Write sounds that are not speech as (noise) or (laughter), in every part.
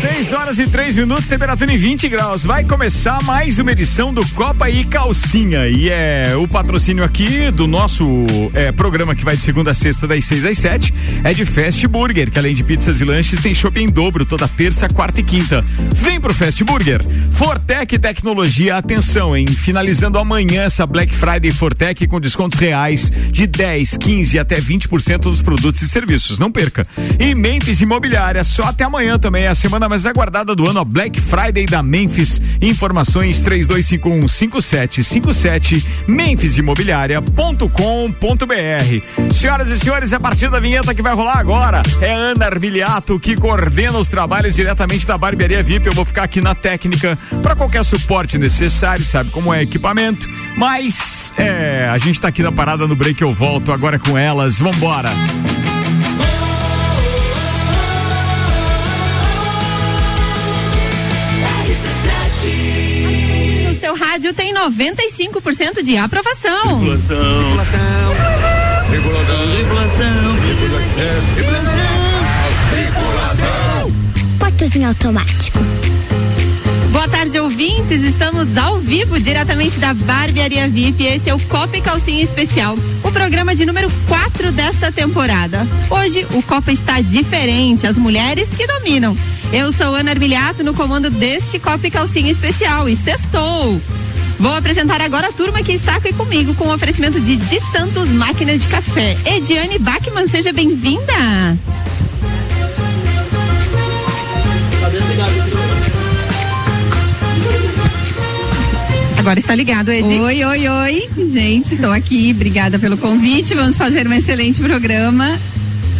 6 horas e 3 minutos, temperatura em 20 graus. Vai começar mais uma edição do Copa e Calcinha. E é o patrocínio aqui do nosso é, programa que vai de segunda a sexta, das 6 às 7, é de Fast Burger, que além de pizzas e lanches, tem shopping em dobro toda terça, quarta e quinta. Vem pro Fast Burger. Fortec Tecnologia, atenção, hein? Finalizando amanhã essa Black Friday Fortec com descontos reais de 10, 15 até 20% dos produtos e serviços. Não perca. E Memphis Imobiliária, só até amanhã também, é a semana mais aguardada do ano, a Black Friday da Memphis. Informações 3251 5757 memphisimobiliaria.com.br. Senhoras e senhores, é a partir da vinheta que vai rolar agora é Ana Armiliato que coordena os trabalhos diretamente da Barbearia VIP. Eu vou ficar aqui na técnica para qualquer suporte necessário, sabe como é equipamento. Mas é, a gente tá aqui na parada no break, eu volto agora com elas. Vambora! Rádio tem 95% de aprovação. Tripulação. Tripulação. Tripulação. Portas em automático. Boa tarde, ouvintes. Estamos ao vivo diretamente da Barbearia VIP. Esse é o Copa e Calcinha Especial, o programa de número 4 desta temporada. Hoje o Copa está diferente, as mulheres que dominam. Eu sou Ana Armiliato no comando deste Copa e Calcinha Especial e sextou. Vou apresentar agora a turma que está aqui comigo com o oferecimento de De Santos Máquina de Café. Ediane Bachmann, seja bem-vinda. Agora está ligado, Edi. Oi, oi, oi. Gente, estou aqui. Obrigada pelo convite. Vamos fazer um excelente programa.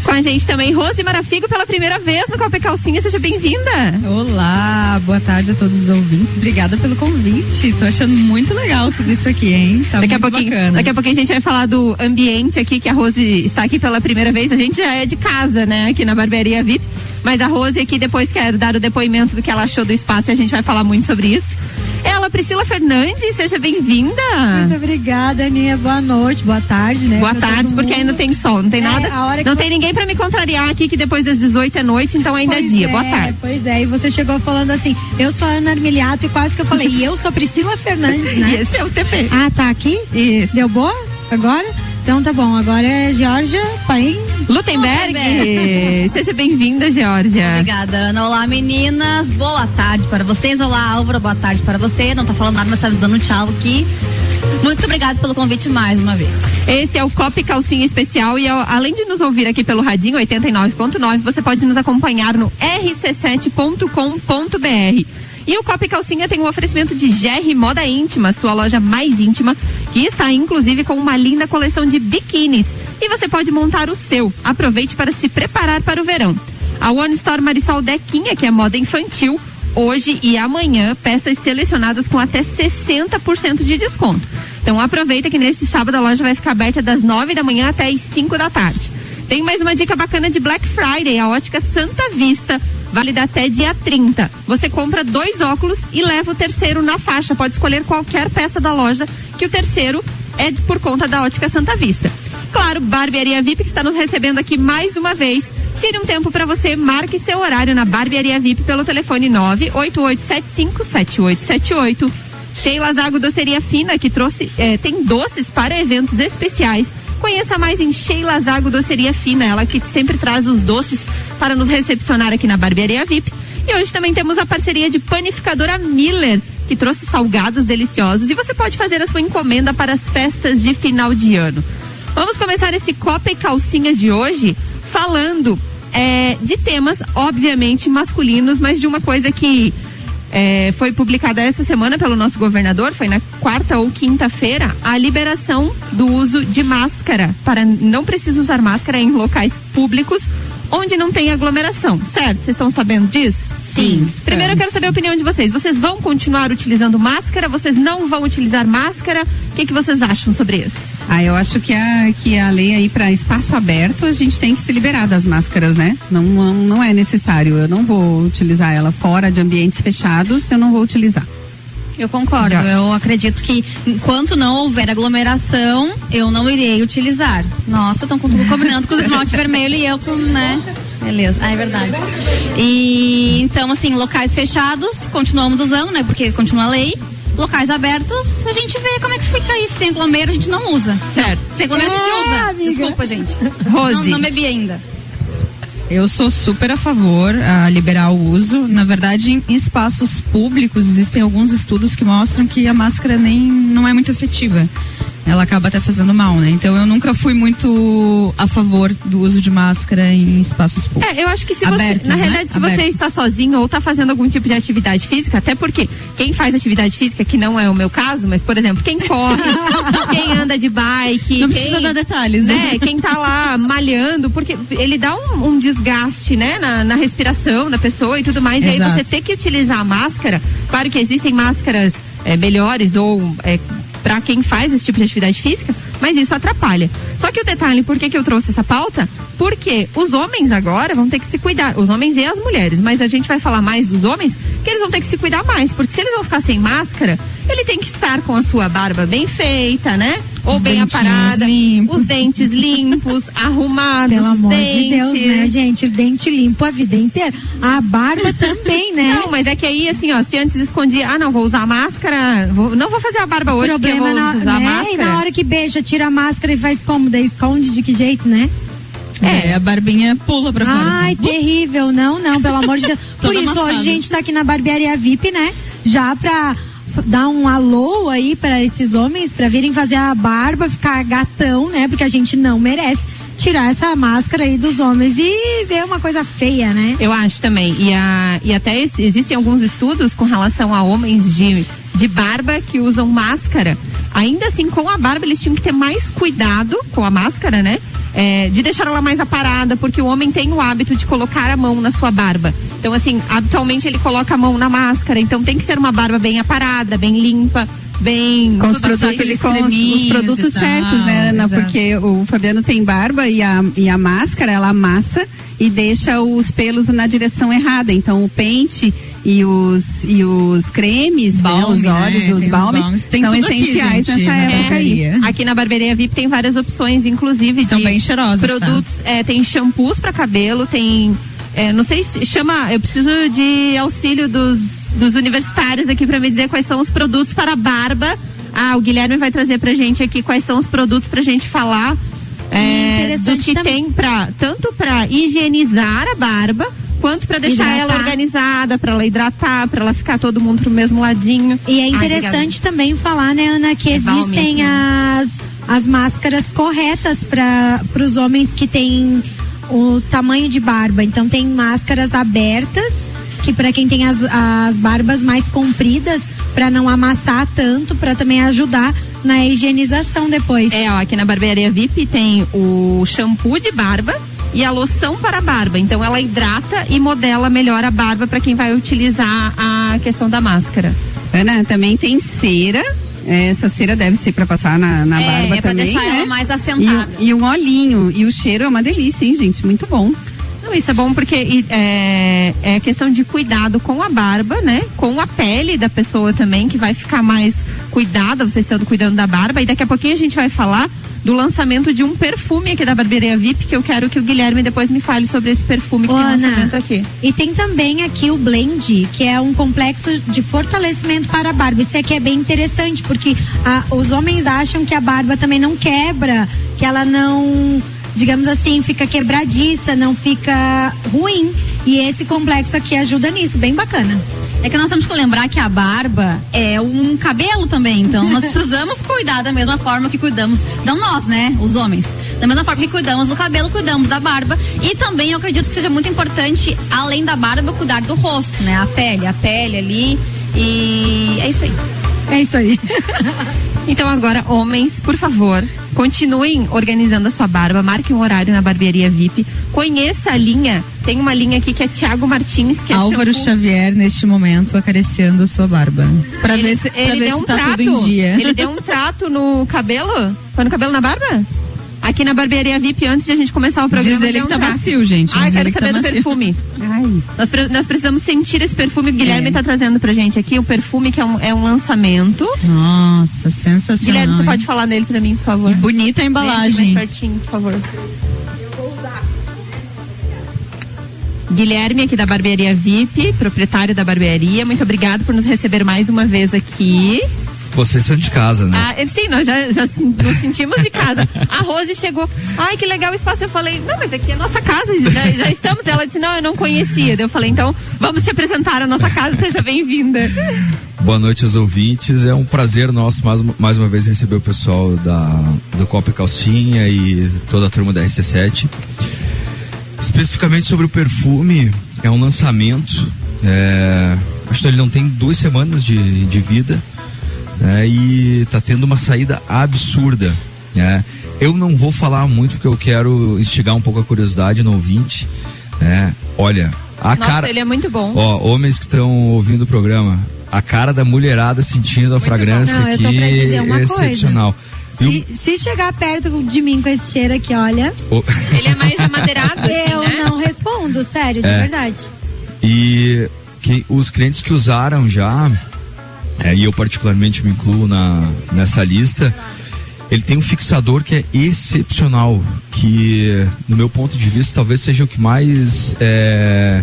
Com a gente também, Rose Marafigo, pela primeira vez no Copa Calcinha. Seja bem-vinda. Olá, boa tarde a todos os ouvintes. Obrigada pelo convite. Tô achando muito legal tudo isso aqui, hein? Tá daqui muito a pouquinho, bacana. Daqui a pouquinho a gente vai falar do ambiente aqui, que a Rose está aqui pela primeira vez. A gente já é de casa, né? Aqui na Barbearia VIP. Mas a Rose aqui depois quer dar o depoimento do que ela achou do espaço e a gente vai falar muito sobre isso. Ela, Priscila Fernandes, seja bem-vinda. Muito obrigada, Aninha. Boa noite, boa tarde, né? Boa pra tarde, porque ainda tem sol, não tem É, nada. a hora que não tem ninguém pra me contrariar aqui, que depois das 18 é noite, então ainda Pois é dia. Boa tarde. Pois é, e você chegou falando assim, eu sou a Ana Armiliato e quase que eu falei, e eu sou Priscila Fernandes, E né? (laughs) esse é o TP. Ah, tá aqui? Isso. Deu boa? Agora? Então tá bom, agora é Georgia Paim. Lutemberg, Lutemberg. (laughs) seja bem-vinda, Georgia. Obrigada, Ana. Olá, meninas. Boa tarde para vocês. Olá, Álvaro. Boa tarde para você. Não tá falando nada, mas tá dando tchau aqui. Muito obrigada pelo convite mais uma vez. Esse é o Copa e Calcinha Especial e além de nos ouvir aqui pelo Radinho 89.9, você pode nos acompanhar no rc7.com.br. E o Copa e Calcinha tem um oferecimento de GR Moda Íntima, sua loja mais íntima, que está inclusive com uma linda coleção de biquínis. E você pode montar o seu. Aproveite para se preparar para o verão. A One Store Marisol Dequinha, que é moda infantil, hoje e amanhã, peças selecionadas com até 60% de desconto. Então aproveita que neste sábado a loja vai ficar aberta das 9 da manhã até as 5 da tarde. Tem mais uma dica bacana de Black Friday, a ótica Santa Vista, válida até dia 30. Você compra dois óculos e leva o terceiro na faixa. Pode escolher qualquer peça da loja, que o terceiro é por conta da ótica Santa Vista. Claro, Barbearia VIP que está nos recebendo aqui mais uma vez. Tire um tempo para você, marque seu horário na Barbearia VIP pelo telefone 988757878. Sheila Zago Doceria Fina, que trouxe, eh, tem doces para eventos especiais. Conheça mais em Sheila Zago Doceria Fina, ela que sempre traz os doces para nos recepcionar aqui na Barbearia VIP. E hoje também temos a parceria de panificadora Miller, que trouxe salgados deliciosos. E você pode fazer a sua encomenda para as festas de final de ano. Vamos começar esse Copa e Calcinha de hoje falando é, de temas, obviamente, masculinos, mas de uma coisa que é, foi publicada essa semana pelo nosso governador, foi na quarta ou quinta-feira, a liberação do uso de máscara para não precisa usar máscara em locais públicos onde não tem aglomeração, certo? Vocês estão sabendo disso? Sim. Primeiro eu quero saber a opinião de vocês. Vocês vão continuar utilizando máscara? Vocês não vão utilizar máscara? O que, que vocês acham sobre isso? Ah, eu acho que a, que a lei aí para espaço aberto, a gente tem que se liberar das máscaras, né? Não, não, não é necessário. Eu não vou utilizar ela fora de ambientes fechados, eu não vou utilizar. Eu concordo. Já. Eu acredito que enquanto não houver aglomeração, eu não irei utilizar. Nossa, estão com tudo combinando com o esmalte (laughs) vermelho e eu com, né? Beleza, ah, é verdade. E então, assim, locais fechados, continuamos usando, né? Porque continua a lei. Locais abertos, a gente vê como é que fica aí. Se tem aglomero, a gente não usa. Certo. Não, se aglomero, a gente É, usa. amiga. Desculpa, gente. Rose. Não, não bebi ainda. Eu sou super a favor a liberar o uso. Na verdade, em espaços públicos existem alguns estudos que mostram que a máscara nem não é muito efetiva. Ela acaba até fazendo mal, né? Então eu nunca fui muito a favor do uso de máscara em espaços públicos. É, eu acho que se Abertos, você, na né? realidade, se você Abertos. está sozinho ou está fazendo algum tipo de atividade física, até porque quem faz atividade física, que não é o meu caso, mas, por exemplo, quem corre, (laughs) quem anda de bike, Não quem, precisa dar detalhes, né? né, quem tá lá malhando, porque ele dá um, um desgaste, né, na, na respiração da pessoa e tudo mais, e aí Exato. você ter que utilizar a máscara, claro que existem máscaras é, melhores ou é, para quem faz esse tipo de atividade física, mas isso atrapalha. Só que o detalhe, por que, que eu trouxe essa pauta? Porque os homens agora vão ter que se cuidar, os homens e as mulheres, mas a gente vai falar mais dos homens, que eles vão ter que se cuidar mais, porque se eles vão ficar sem máscara, ele tem que estar com a sua barba bem feita, né? Ou Os bem aparada, limpos. os dentes limpos, (laughs) arrumados, Pelo os amor dentes. de Deus, né, gente? Dente limpo a vida inteira. A barba também, né? Não, mas é que aí, assim, ó, se antes escondia, ah, não, vou usar máscara, vou- não vou fazer a barba hoje, porque eu problema vou na, usar né? máscara. E na hora que beija, tira a máscara e faz como? Daí esconde de que jeito, né? É, a barbinha pula pra fora. Ai, assim. terrível. Não, não, pelo amor de Deus. (laughs) Por isso, amassada. hoje a gente tá aqui na barbearia VIP, né? Já pra dar um alô aí pra esses homens, pra virem fazer a barba, ficar gatão, né? Porque a gente não merece tirar essa máscara aí dos homens e ver uma coisa feia, né? Eu acho também. E, a, e até existem alguns estudos com relação a homens de, de barba que usam máscara. Ainda assim, com a barba, eles tinham que ter mais cuidado com a máscara, né? É, de deixar ela mais aparada, porque o homem tem o hábito de colocar a mão na sua barba. Então, assim, habitualmente ele coloca a mão na máscara. Então tem que ser uma barba bem aparada, bem limpa, bem. com os produtos, com os, os produtos tal, certos, né, Ana? exato. Porque o Fabiano tem barba e a, e a máscara, ela amassa e deixa os pelos na direção errada. Então o pente e os, e os cremes, Balme, né, os óleos, né? os balmes, são aqui, essenciais gente, nessa na época aí. barbearia. Aqui na Barbearia VIP tem várias opções, inclusive São de bem cheirosos, tá? produtos. É, tem shampoos para cabelo, tem. é, não sei se chama. Eu preciso de auxílio dos, dos universitários aqui para me dizer quais são os produtos para barba. Ah, o Guilherme vai trazer pra gente aqui quais são os produtos pra gente falar. É, dos que também. tem para tanto para higienizar a barba quanto para deixar ela Hidratar. organizada, para ela hidratar, para ela ficar todo mundo pro mesmo ladinho. E é interessante também falar, né, Ana, que É existem as, as máscaras corretas para os homens que têm o tamanho de barba. Então tem máscaras abertas que para quem tem as, as barbas mais compridas para não amassar tanto, para também ajudar na higienização depois. É, ó, aqui na barbearia VIP tem o shampoo de barba e a loção para barba. Então ela hidrata e modela melhor a barba para quem vai utilizar a questão da máscara. Ana, também tem cera. É, Essa cera deve ser para passar na, na É, barba é pra também, deixar né? ela mais E, assentada. o- e um olhinho. E o cheiro é uma delícia, hein, gente? Muito bom. Não, isso é bom porque é, é questão de cuidado com a barba, né? Com a pele da pessoa também, que vai ficar mais cuidada, vocês estando cuidando da barba. E daqui a pouquinho a gente vai falar do lançamento de um perfume aqui da Barbearia VIP, que eu quero que o Guilherme depois me fale sobre esse perfume que Ô, tem Ana, lançamento aqui. E tem também aqui o blend, que é um complexo de fortalecimento para a barba. Isso aqui é bem interessante, porque a- os homens acham que a barba também não quebra, que ela não, digamos assim, fica quebradiça, não fica ruim. E esse complexo aqui ajuda nisso, bem bacana. É que nós temos que lembrar que a barba é um cabelo também. Então nós (laughs) precisamos cuidar da mesma forma que cuidamos. Não nós, né? Os homens. Da mesma forma que cuidamos do cabelo, cuidamos da barba. E também eu acredito que seja muito importante, além da barba, cuidar do rosto, né? A pele, a pele ali. E é isso aí. É isso aí. (laughs) Então agora, homens, por favor, continuem organizando a sua barba, marquem um horário na barbearia VIP, conheça a linha, tem uma linha aqui que é Thiago Martins, que é Álvaro shampoo. Xavier, neste momento, acariciando a sua barba. Pra ele, ver se, pra ele ver deu se um tá trato, tudo em dia. ele deu um trato no cabelo, foi no cabelo na barba? Aqui na barbearia VIP antes de a gente começar o programa. Diz ele que um tá traço. macio, gente. Ai, Diz quero que saber tá do macio. perfume. Ai, Nós, pre- nós precisamos sentir esse perfume. O Guilherme É. tá trazendo pra gente aqui o perfume que é um, é um lançamento. Nossa, sensacional. Guilherme, você hein? pode falar nele pra mim, por favor? E bonita a embalagem. Mais pertinho, por favor. Guilherme, aqui da Barbearia VIP, proprietário da barbearia. Muito obrigado por nos receber mais uma vez aqui. Vocês são de casa, né? Ah, sim, nós já, já nos sentimos de casa. A Rose chegou, ai que legal o espaço. Eu falei, não, mas aqui é nossa casa, já, já estamos. Ela disse, não, eu não conhecia. Eu falei, então vamos te apresentar a nossa casa, seja bem-vinda. Boa noite aos ouvintes. É um prazer nosso mais, uma- mais uma vez receber o pessoal da, do Copa e Calcinha e toda a turma da RC7. Especificamente sobre o perfume, é um lançamento. É, acho que ele não tem duas semanas de, de vida né, e tá tendo uma saída absurda. né. Eu não vou falar muito porque eu quero instigar um pouco a curiosidade no ouvinte. né. Olha, a Nossa, cara. ele é muito bom. Ó, homens que estão ouvindo o programa, a cara da mulherada sentindo a fragrância. Não, eu tô aqui é coisa. excepcional. O- Se, se chegar perto de mim com esse cheiro aqui, olha, o- Ele é mais amadeirado, assim, eu né? não respondo, sério, de É. verdade. e que os clientes que usaram já, é, e eu particularmente me incluo na, nessa lista, ele tem um fixador que é excepcional, que no meu ponto de vista talvez seja o que mais é,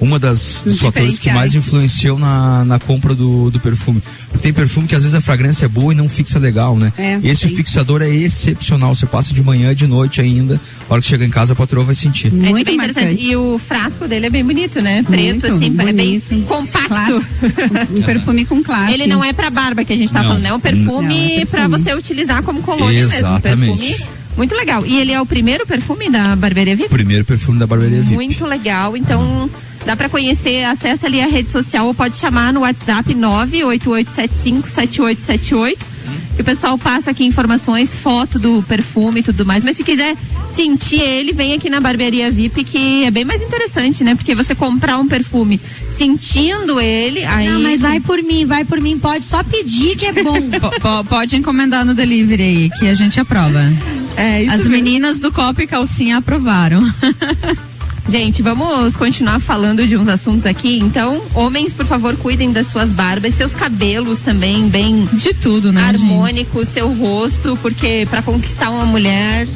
uma das dos fatores que mais influenciou na, na compra do, do perfume. Porque tem perfume que às vezes a fragrância é boa e não fixa legal, né? É, Esse tem. fixador é excepcional. Você passa de manhã, de noite ainda, a hora que chega em casa a patroa vai sentir. É muito bem interessante. marcante. E o frasco dele é bem bonito, né? Preto, Muito assim, é bem bonito. compacto. Classe. (laughs) Um perfume com classe. Ele não é pra barba que a gente tá Não. falando, é um perfume, Não, é perfume. pra você utilizar como colônia mesmo. Um Exatamente. perfume muito legal. E ele é o primeiro perfume da Barbearia VIP? Primeiro perfume da barbearia VIP. Muito legal. Então, dá pra conhecer, acessa ali a rede social ou pode chamar no WhatsApp 988757878. Que o pessoal passa aqui informações, foto do perfume e tudo mais. Mas se quiser sentir ele, vem aqui na Barbearia VIP, que é bem mais interessante, né? Porque você comprar um perfume sentindo ele, aí. Não, mas vai por mim, vai por mim, pode só pedir que é bom. (laughs) Po- po- pode encomendar no delivery aí, que a gente aprova. É, isso As mesmo. meninas do Copa e Calcinha aprovaram. (laughs) Gente, vamos continuar falando de uns assuntos aqui. Então, homens, por favor, cuidem das suas barbas, seus cabelos também, bem De tudo, né, gente? harmônico, seu rosto, porque pra conquistar uma mulher,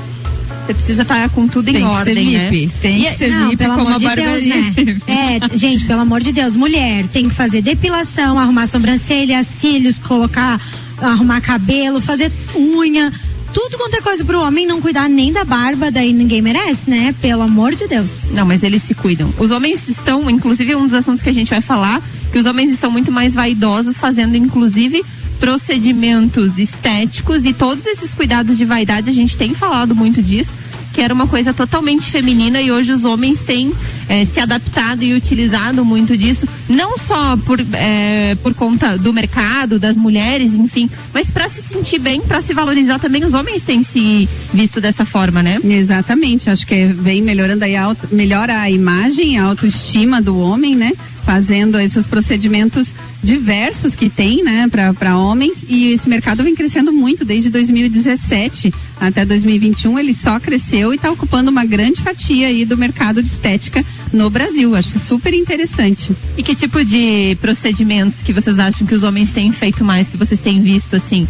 você precisa estar com tudo Tem em ordem, ser né? VIP. Tem E- que ser Não, VIP pelo como amor a de Deus, né? (laughs) É, gente, pelo amor de Deus, mulher tem que fazer depilação, arrumar sobrancelha, cílios, colocar, arrumar cabelo, fazer unha, tudo quanto é coisa pro homem não cuidar nem da barba, daí ninguém merece, né? Pelo amor de Deus. Não, mas eles se cuidam. Os homens estão, inclusive, um dos assuntos que a gente vai falar, que os homens estão muito mais vaidosos, fazendo, inclusive, procedimentos estéticos e todos esses cuidados de vaidade, a gente tem falado muito disso, que era uma coisa totalmente feminina e hoje os homens têm eh, se adaptado e utilizado muito disso, não só por, eh, por conta do mercado, das mulheres, enfim, mas para se sentir bem, para se valorizar também, os homens têm se visto dessa forma, né? Exatamente, acho que vem melhorando aí, a auto, melhora a imagem, a autoestima do homem, né? Fazendo esses procedimentos diversos que tem, né, para homens. E esse mercado vem crescendo muito desde 2017 até 2021. Ele só cresceu e está ocupando uma grande fatia aí do mercado de estética no Brasil. Acho super interessante. E que tipo de procedimentos que vocês acham que os homens têm feito mais, que vocês têm visto assim?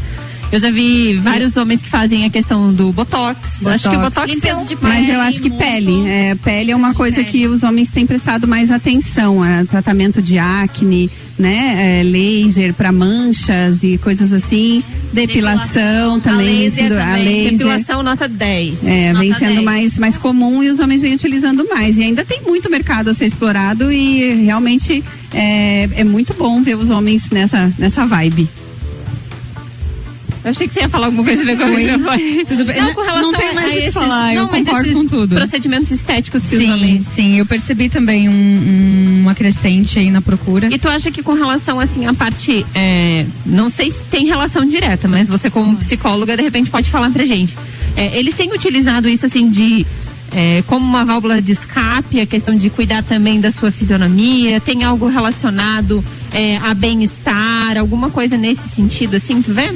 Eu já vi vários homens que fazem a questão do botox. Acho que o botox Limpeza é um- de Mas eu pele, acho que muito. pele, é, pele é uma coisa pele. que os homens têm prestado mais atenção, é, tratamento de acne, né, é, laser para manchas e coisas assim, depilação, Depilação, também, a vem laser sendo- a também, laser, depilação nota 10. é, vem nota sendo 10. mais mais comum e os homens vêm utilizando mais e ainda tem muito mercado a ser explorado e realmente é, é muito bom ver os homens nessa nessa vibe. Eu achei que você ia falar alguma coisa a ver com. Tudo bem. Não, com relação não tem a- mais o que esses- falar, eu não, mas concordo com tudo. Procedimentos estéticos que Sim, sim, eu percebi também um, um- uma crescente aí na procura. E tu acha que com relação assim a parte, é, não sei se tem relação direta, mas você como psicóloga de repente pode falar pra gente. É, eles têm utilizado isso assim de é, como uma válvula de escape, a questão de cuidar também da sua fisionomia, tem algo relacionado é, a bem-estar, alguma coisa nesse sentido assim, tu vê?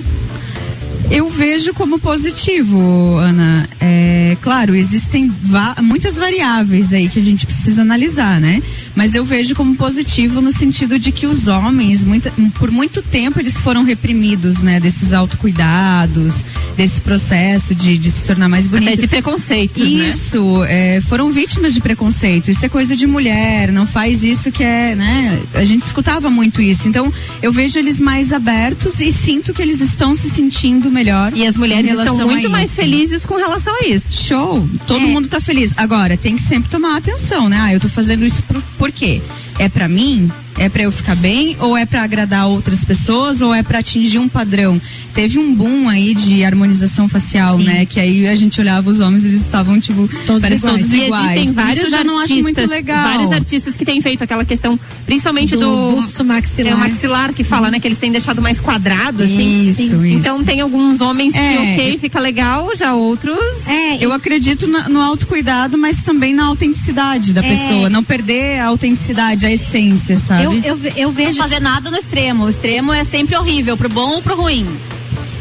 Eu vejo como positivo, Ana. É, claro, existem va muitas variáveis aí que a gente precisa analisar, né? Mas eu vejo como positivo no sentido de que os homens, muita, por muito tempo, eles foram reprimidos, né? Desses autocuidados, desse processo de, de se tornar mais bonito. Esse preconceito, Isso, né? é, foram vítimas de preconceito. Isso é coisa de mulher, não faz isso que é, né? A gente escutava muito isso. Então, eu vejo eles mais abertos e sinto que eles estão se sentindo melhor. E as mulheres estão muito mais isso. felizes com relação a isso. Show! Todo É. mundo tá feliz. Agora, tem que sempre tomar atenção, né? Ah, eu tô fazendo isso por, por quê? É pra mim? É pra eu ficar bem? Ou é pra agradar outras pessoas? Ou é pra atingir um padrão? Teve um boom aí de harmonização facial, Sim. né? Que aí a gente olhava os homens, eles estavam, tipo, Todos iguais. todos E iguais. existem vários Isso eu já não acho muito artistas- legal. Vários artistas que têm feito aquela questão, principalmente Do do, maxilar. É o maxilar que fala, né? Que eles têm deixado mais quadrado, assim. Isso, isso. Então tem alguns homens que, É. ok, fica legal, já outros. É, Eu acredito na- no autocuidado, mas também na autenticidade da É. pessoa. Não perder a autenticidade, a essência, sabe? Eu, eu, eu Não vejo fazer nada no extremo. O extremo é sempre horrível, pro bom ou pro ruim.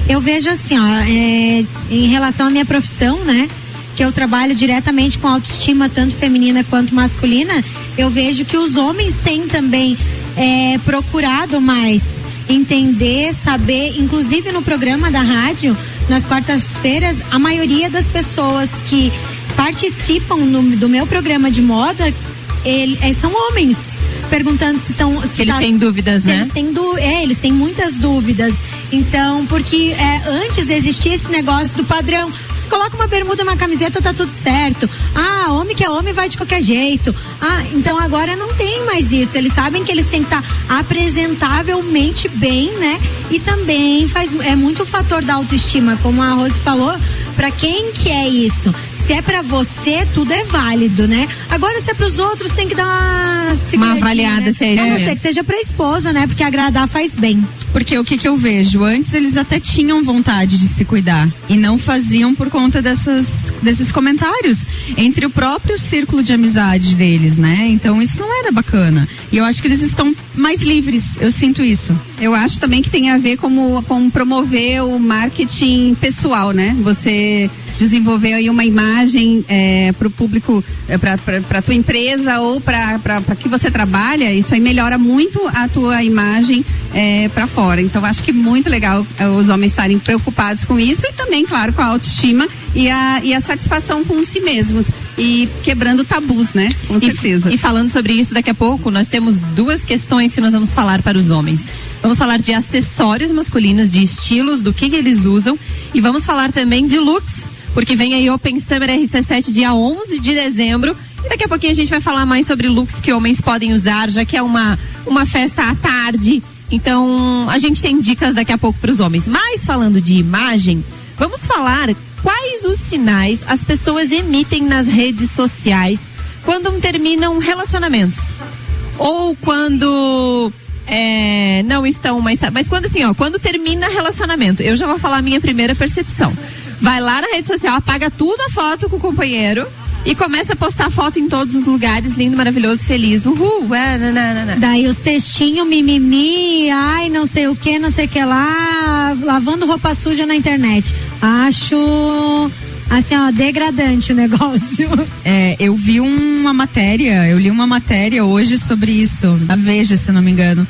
Eu vejo assim, ó, é, em relação à minha profissão, né? Que eu trabalho diretamente com autoestima, tanto feminina quanto masculina, eu vejo que os homens têm também é, procurado mais entender, saber, inclusive no programa da rádio, nas quartas-feiras, a maioria das pessoas que participam no- do meu programa de moda ele- é, são homens. Perguntando se estão. Se Eles tá- têm dúvidas, né? Eles têm dú- é, eles têm muitas dúvidas. Então, porque é, antes existia esse negócio do padrão. Coloca uma bermuda, uma camiseta, tá tudo certo. Ah, homem que é homem vai de qualquer jeito. Ah, então agora não tem mais isso. Eles sabem que eles têm que estar apresentavelmente bem, né? E também faz é muito o fator da autoestima, como a Rose falou. Pra quem que é isso? Se é pra você, tudo é válido, né? Agora, se é pros outros, tem que dar uma, seguradinha, avaliada né? é isso A não ser que seja pra esposa, né? Porque agradar faz bem. Porque o que, que eu vejo? Antes eles até tinham vontade de se cuidar e não faziam por conta dessas, desses comentários entre o próprio círculo de amizade deles, né? Então isso não era bacana. E eu acho que eles estão mais livres, eu sinto isso. Eu acho também que tem a ver com, com promover o marketing pessoal, né? Você desenvolver aí uma imagem para o público, é, para tua empresa ou para que você trabalha, isso aí melhora muito a tua imagem é, para fora. Então acho que muito legal é, os homens estarem preocupados com isso e também, claro, com a autoestima e a, e a satisfação com si mesmos e quebrando tabus, né? Com certeza. E, e falando sobre isso daqui a pouco, nós temos duas questões que nós vamos falar para os homens. Vamos falar de acessórios masculinos, de estilos, do que, que eles usam e vamos falar também de looks, porque vem aí Open Summer RC7 dia 11 de dezembro. E daqui a pouquinho a gente vai falar mais sobre looks que homens podem usar, já que é uma, uma festa à tarde. Então, a gente tem dicas daqui a pouco para os homens. Mas falando de imagem, vamos falar quais os sinais as pessoas emitem nas redes sociais quando terminam relacionamentos. Ou quando é, não estão mais. Mas quando assim, ó, quando termina relacionamento, eu já vou falar a minha primeira percepção. Vai lá na rede social, apaga tudo a foto com o companheiro e começa a postar foto em todos os lugares, lindo, maravilhoso, feliz. Uhul, é, nananana. Daí os textinhos, mimimi, ai, não sei o que, não sei o que lá, lavando roupa suja na internet. Acho, assim, ó, degradante o negócio. (laughs) É, eu vi uma matéria, eu li uma matéria hoje sobre isso, da Veja, se não me engano,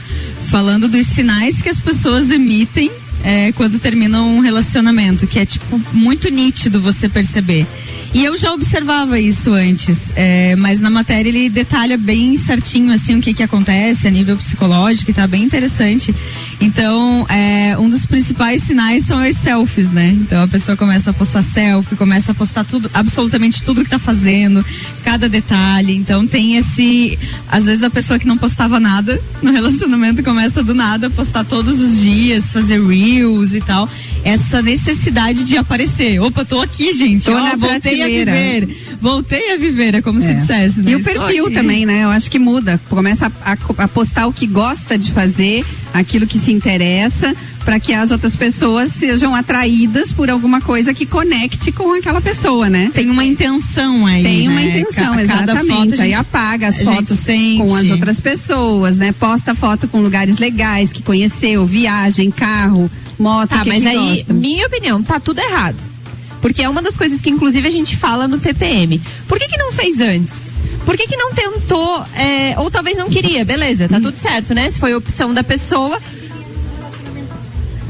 falando dos sinais que as pessoas emitem é, quando terminam um relacionamento, que é tipo muito nítido você perceber. E eu já observava isso antes, é, mas na matéria ele detalha bem certinho assim o que que acontece a nível psicológico e tá bem interessante. Então, é, um dos principais sinais são as selfies, né? Então a pessoa começa a postar selfie, começa a postar tudo, absolutamente tudo que tá fazendo, cada detalhe. Então tem esse, às vezes a pessoa que não postava nada no (laughs) relacionamento começa do nada a postar todos os dias, fazer reels e tal. Essa necessidade de aparecer. Opa, tô aqui, gente. Tô na voltei a viver. Voltei a viver, é como se É. dissesse, né? E o Estou perfil aqui. também, né? Eu acho que muda. Começa a, a- a postar o que gosta de fazer, aquilo que se interessa, para que as outras pessoas sejam atraídas por alguma coisa que conecte com aquela pessoa, né? Tem uma intenção aí. Tem uma né? intenção, Ca- exatamente. a Aí gente- apaga as fotos com as outras pessoas, né? Posta foto com lugares legais que conheceu, viagem, carro, moto, Tá, que mas que aí, gosta. minha opinião, tá tudo errado. Porque é uma das coisas que, inclusive, a gente fala no TPM. Por que, que não fez antes? Por que, que não tentou, é, ou talvez não queria, beleza, tá tudo certo, né? Se foi a opção da pessoa.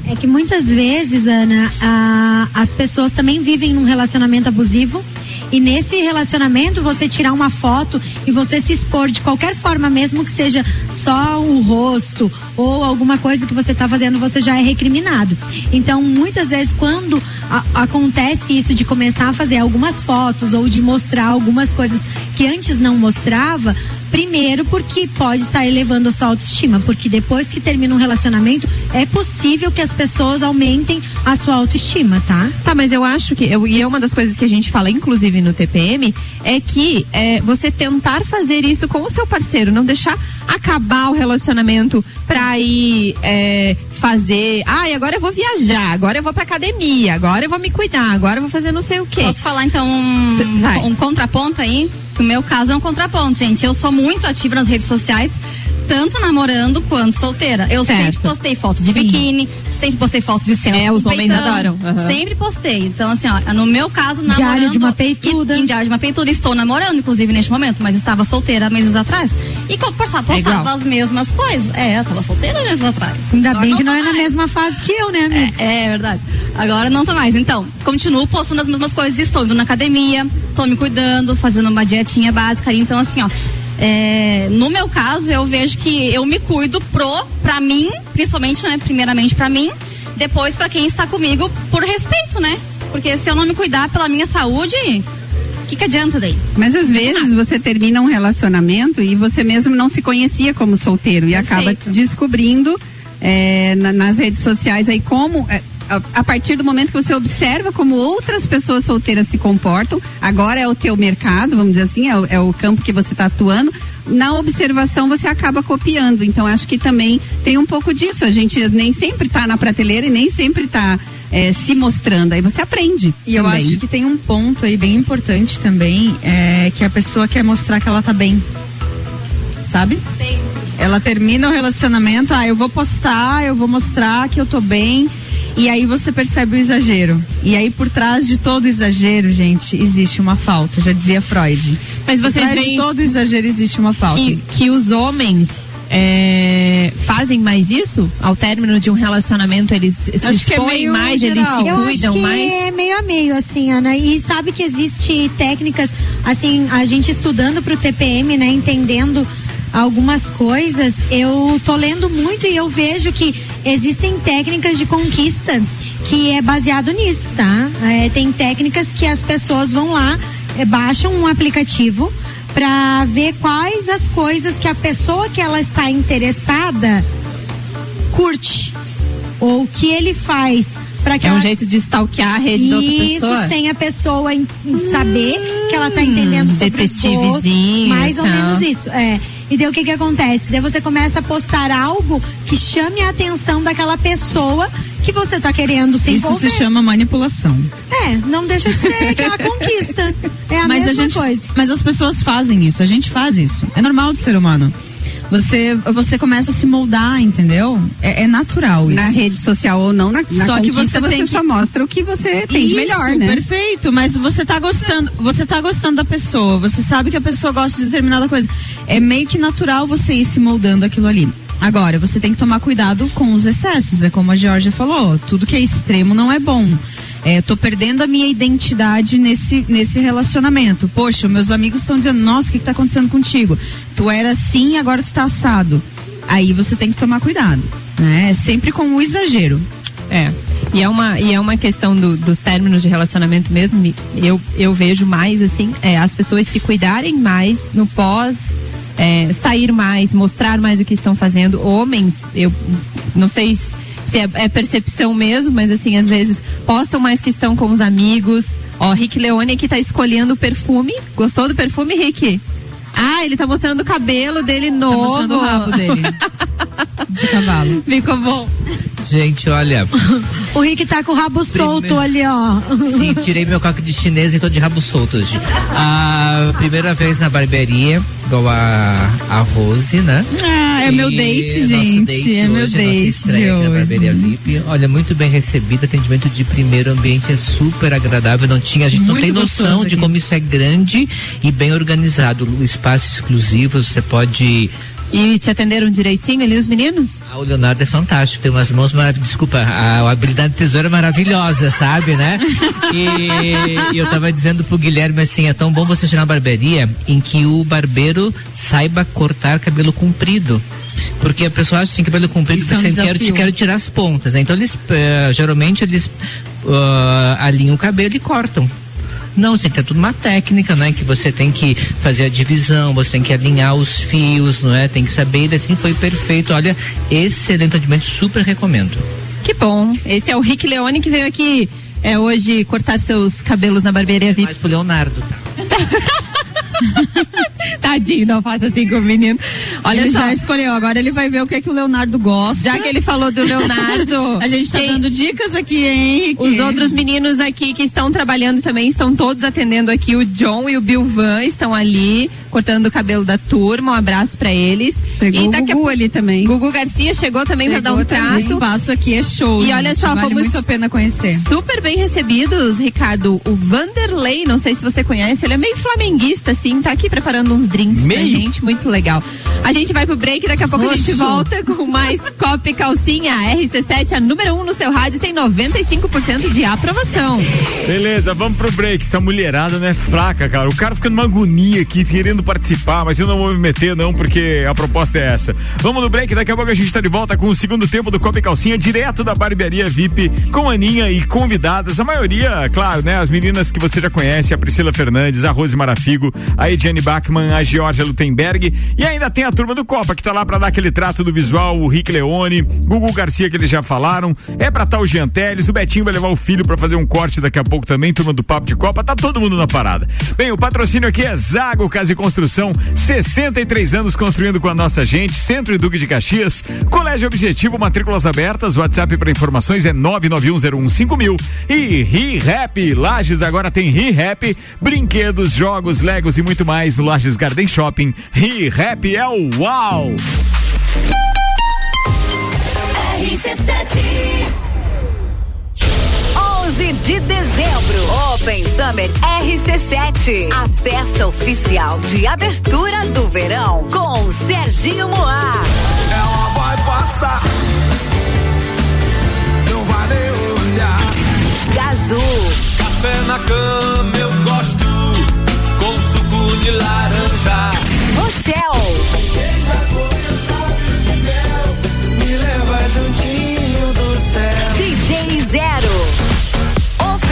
É que muitas vezes, Ana, a- as pessoas também vivem num relacionamento abusivo. E nesse relacionamento, você tirar uma foto e você se expor de qualquer forma, mesmo que seja só o rosto ou alguma coisa que você está fazendo, você já é recriminado. Então, muitas vezes, quando a- acontece isso de começar a fazer algumas fotos ou de mostrar algumas coisas que antes não mostrava, primeiro porque pode estar elevando a sua autoestima, porque depois que termina um relacionamento, é possível que as pessoas aumentem a sua autoestima, tá? Tá, mas eu acho que, eu, e é uma das coisas que a gente fala, inclusive no TPM, é que é, você tentar fazer isso com o seu parceiro, não deixar acabar o relacionamento pra ir é, fazer. Ai, agora eu vou viajar, agora eu vou pra academia, agora eu vou me cuidar, agora eu vou fazer não sei o quê. Posso falar então um, um contraponto aí? O meu caso é um contraponto, gente. Eu sou muito ativa nas redes sociais, tanto namorando quanto solteira. Eu Certo. sempre postei foto de Sim. biquíni, sempre postei foto de céu. É, os homens adoram. Aham. Sempre postei. Então, assim, ó, no meu caso, namorando. Diário de uma peituda. E, em diário de uma peituda. Estou namorando, inclusive, neste momento, mas estava solteira meses atrás. E co- postava, É postava as mesmas coisas. É, eu tava solteira meses atrás. Ainda Agora bem que não tô é na mesma fase que eu, né, amiga? É, é verdade. Agora não tô mais. Então, continuo postando as mesmas coisas. Estou indo na academia, tô me cuidando, fazendo uma dietinha básica. Então, assim, ó. É, no meu caso, eu vejo que eu me cuido pro, pra mim, principalmente, né? Primeiramente pra mim, depois pra quem está comigo, por respeito, né? Porque se eu não me cuidar pela minha saúde, o que, que adianta daí? Mas às vezes você termina um relacionamento e você mesmo não se conhecia como solteiro e acaba Perfeito. descobrindo é, na- nas redes sociais aí como é, a, partir do momento que você observa como outras pessoas solteiras se comportam, agora é o teu mercado, vamos dizer assim, é o, é o campo que você está atuando. Na observação você acaba copiando. Então acho que também tem um pouco disso. A gente nem sempre está na prateleira e nem sempre está se mostrando. Aí você aprende. E eu também. acho que tem um ponto aí bem importante também, é que a pessoa quer mostrar que ela tá bem. Sabe? Ela termina o relacionamento, ah, eu vou postar, eu vou mostrar que eu tô bem. E aí você percebe o exagero. E aí por trás de todo exagero, gente, existe uma falta, já dizia Freud. Mas Por vocês trás de veem todo exagero existe uma falta. que, que os homens é, fazem mais isso? Ao término de um relacionamento, eles se Acho é expõem meio mais, eles geral. se Eu cuidam acho que mais? é meio a meio, assim, Ana. E sabe que existe técnicas, assim, a gente estudando pro TPM, né, entendendo algumas coisas, eu tô lendo muito e eu vejo que existem técnicas de conquista que é baseado nisso, tá? É, tem técnicas que as pessoas vão lá, é, baixam um aplicativo para ver quais as coisas que a pessoa que ela está interessada curte ou o que ele faz para que É um ela jeito de stalkear a rede da outra isso, pessoa? sem a pessoa em- em saber que ela tá entendendo sobre os gostos, Mais ou tal. menos isso, é. E daí o que que acontece? Daí você começa a postar algo que chame a atenção daquela pessoa que você tá querendo se Isso envolver. se chama manipulação. É, não deixa de ser aquela (laughs) conquista. É a mas mesma a gente, coisa. mas as pessoas fazem isso, a gente faz isso. É normal do ser humano. Você, você começa a se moldar, entendeu? É, é natural isso. na rede social ou não, na, na Só que você que- só mostra o que você tem de Isso, melhor, né? Perfeito, mas você tá gostando, você tá gostando da pessoa, você sabe que a pessoa gosta de determinada coisa. É meio que natural você ir se moldando aquilo ali. Agora, você tem que tomar cuidado com os excessos, é como a Georgia falou, tudo que é extremo não é bom. É, tô perdendo a minha identidade nesse, nesse relacionamento. Poxa, meus amigos estão dizendo, nossa, o que, que tá acontecendo contigo? Tu era assim, agora tu tá assado. Aí você tem que tomar cuidado, né? É sempre com o exagero. É. E é uma, e é uma questão do- dos términos de relacionamento mesmo. me- Eu, eu vejo mais assim, é, as pessoas se cuidarem mais no pós, é, sair mais, mostrar mais o que estão fazendo. Homens, eu não sei se se é, é percepção mesmo, mas assim, às vezes postam mais que estão com os amigos. Ó, Rick Leone aqui tá escolhendo o perfume. Gostou do perfume, Rick? Ah, ele tá mostrando o cabelo dele Tá novo. mostrando o rabo dele. (laughs) De cavalo. Ficou bom. Gente, olha, (laughs) O Rick tá com o rabo solto ali, ó. sim, tirei meu caco de chinês e tô de rabo solto hoje. A primeira vez na barbearia, igual a, a Rose, né? Ah, É meu date, gente, date é meu hoje, date nossa de estreia na hoje. Barbearia VIP. Olha, muito bem recebido, atendimento de primeiro, ambiente é super agradável, não tinha, a gente não Muito tem gostoso noção de aqui. como isso é grande e bem organizado. O espaço exclusivo, você pode E te atenderam direitinho ali os meninos? Ah, o Leonardo é fantástico, tem umas mãos maravilhosas. Desculpa, a, a habilidade de tesoura é maravilhosa, sabe, né? (laughs) E, e eu tava dizendo pro Guilherme assim: é tão bom você chegar na barbearia em que o barbeiro saiba cortar cabelo comprido. Porque a pessoa acha assim, cabelo comprido, Isso é um você quer, desafio. quero tirar as pontas. né? Então eles, eh, geralmente, eles ah, alinham o cabelo e cortam. Não, você tem tudo uma técnica, né? Que você tem que fazer a divisão, você tem que alinhar os fios, não é? Tem que saber, e assim foi perfeito. Olha, excelente atendimento, super recomendo. Que bom. Esse é o Rick Leone que veio aqui é, hoje cortar seus cabelos na barbearia. Mais pro Leonardo, tá? (laughs) (laughs) Tadinho, não faça assim com o menino. Olha ele só, já escolheu, agora ele vai ver o que, que o Leonardo gosta. já que ele falou do Leonardo, (laughs) A gente tá dando dicas aqui, hein, Henrique? Os outros meninos aqui que estão trabalhando também estão todos atendendo aqui. O John e o Bilvan estão ali cortando o cabelo da turma. Um abraço pra eles. Chegou e o daqui a Gugu ali também. Gugu Garcia chegou também pra dar um também. O traço. espaço aqui é show. E olha gente, só, vale fomos- muito a pena conhecer. Super bem recebidos, Ricardo. O Vanderlei, não sei se você conhece, ele é meio flamenguista, assim, tá aqui preparando uns drinks pra Meio? gente, muito legal. A gente vai pro break, daqui a pouco a gente Roxo. volta com mais (laughs) Copa e Calcinha. A RC7, a número 1 um no seu rádio, tem 95% de aprovação. Beleza, vamos pro break. Essa mulherada não é fraca, cara. O cara fica numa agonia aqui, querendo participar, mas eu não vou me meter, não, porque a proposta é essa. Vamos no break, daqui a pouco a gente tá de volta com o segundo tempo do Copa e Calcinha, direto da barbearia VIP, com Aninha e convidadas. A maioria, claro, né? As meninas que você já conhece, a Priscila Fernandes, a Rose Marafigo, a Ediane Bachmann, a Georgia Lutemberg. E ainda tem a turma do Copa, que tá lá pra dar aquele trato do visual, o Rick Leone, Gugu Garcia, que eles já falaram. É pra tá o Jean Teles, o Betinho vai levar o filho pra fazer um corte daqui a pouco também, turma do Papo de Copa, tá todo mundo na parada. Bem, o patrocínio aqui é Zago Casa e Construção, 63 anos construindo com a nossa gente, Centro e Duque de Caxias, Colégio Objetivo, matrículas abertas, WhatsApp para informações é 991015000 e Ri-Rap, Lages agora tem Ri-Rap, brinquedos, jogos, legos e muito mais no Lages Garden Shopping. Ri-Rap é o uau! RC7 11 de dezembro, Open Summer RC7, a festa oficial de abertura do verão com Serginho Moá. Ela vai passar, não vai nem olhar. Gazu, Café na cama eu gosto, com suco de laranja. Rochelle, Beija com meus lábios de mel, me leva juntinho do céu. DJ Zero.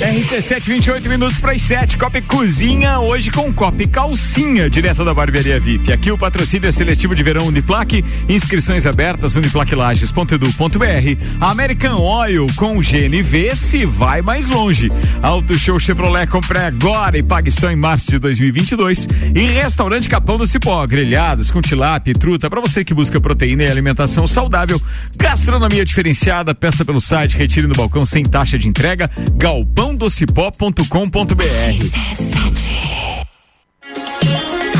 RC7, 28 minutos para as 7. Copa Cozinha, hoje com Copa Calcinha, direto da Barbearia VIP. Aqui o patrocínio é seletivo de verão Uniplaque, inscrições abertas, uniplaquilages.edu.br. American Oil com GNV se vai mais longe. Auto Show Chevrolet, compre agora e pague só em março de 2022. E Restaurante Capão do Cipó, grelhados com tilápia e truta para você que busca proteína e alimentação saudável. Gastronomia diferenciada, peça pelo site, retire no balcão sem taxa de entrega. Galpão pãodocipó.com.br.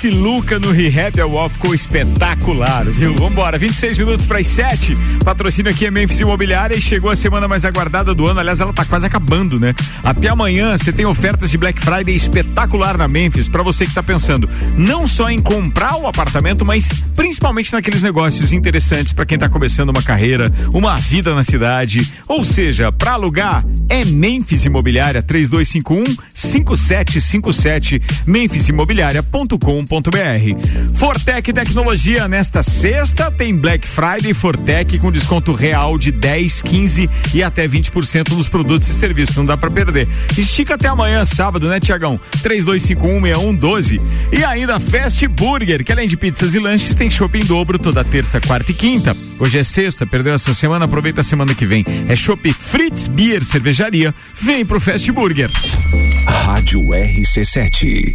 Esse Luca no é o ficou espetacular, viu? Vambora, 26 minutos para as 7. Patrocínio aqui é Memphis Imobiliária e chegou a semana mais aguardada do ano. Aliás, ela tá quase acabando, né? Até amanhã você tem ofertas de Black Friday espetacular na Memphis para você que tá pensando não só em comprar o apartamento, mas principalmente naqueles negócios interessantes para quem tá começando uma carreira, uma vida na cidade. Ou seja, para alugar é Memphis Imobiliária 3251 5757 memphisimobiliaria.com.br. Fortec Tecnologia nesta sexta tem Black Friday Fortec com desconto real de 10, 15 e até 20% nos produtos e serviços. Não dá para perder. Estica até amanhã, sábado, né, Tiagão? 32516112. E ainda Fast Burger, que além de pizzas e lanches, tem shopping dobro toda terça, quarta e quinta. Hoje é sexta, perdeu essa semana, aproveita a semana que vem. É Shopping Fritz Beer Cervejaria. Vem pro Fast Burger. Rádio RC7.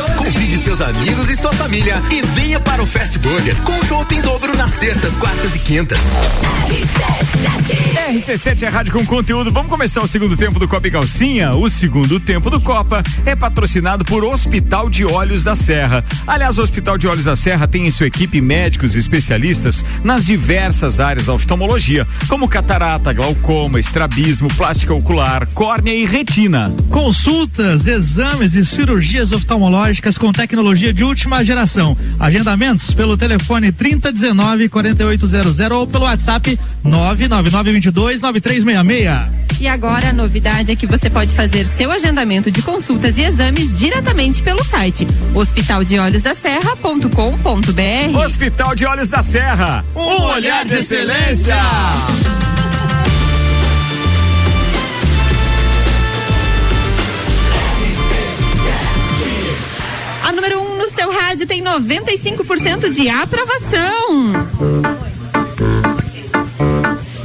Compliqué. Seus amigos e sua família e venha para o Fast Burger com chopp em dobro nas terças, quartas e quintas. RC7 é rádio com conteúdo. Vamos começar o segundo tempo do Copa e Calcinha. O segundo tempo do Copa é patrocinado por Hospital de Olhos da Serra. Aliás, o Hospital de Olhos da Serra tem em sua equipe médicos e especialistas nas diversas áreas da oftalmologia, como catarata, glaucoma, estrabismo, plástica ocular, córnea e retina. Consultas, exames e cirurgias oftalmológicas com tecnologia de última geração. Agendamentos pelo telefone 3019 4800 ou pelo WhatsApp 99922 9366. E agora a novidade é que você pode fazer seu agendamento de consultas e exames diretamente pelo site hospitaldeolhosdaserra.com.br. Hospital de Olhos da Serra, um olhar de excelência. Rádio tem 95% de aprovação.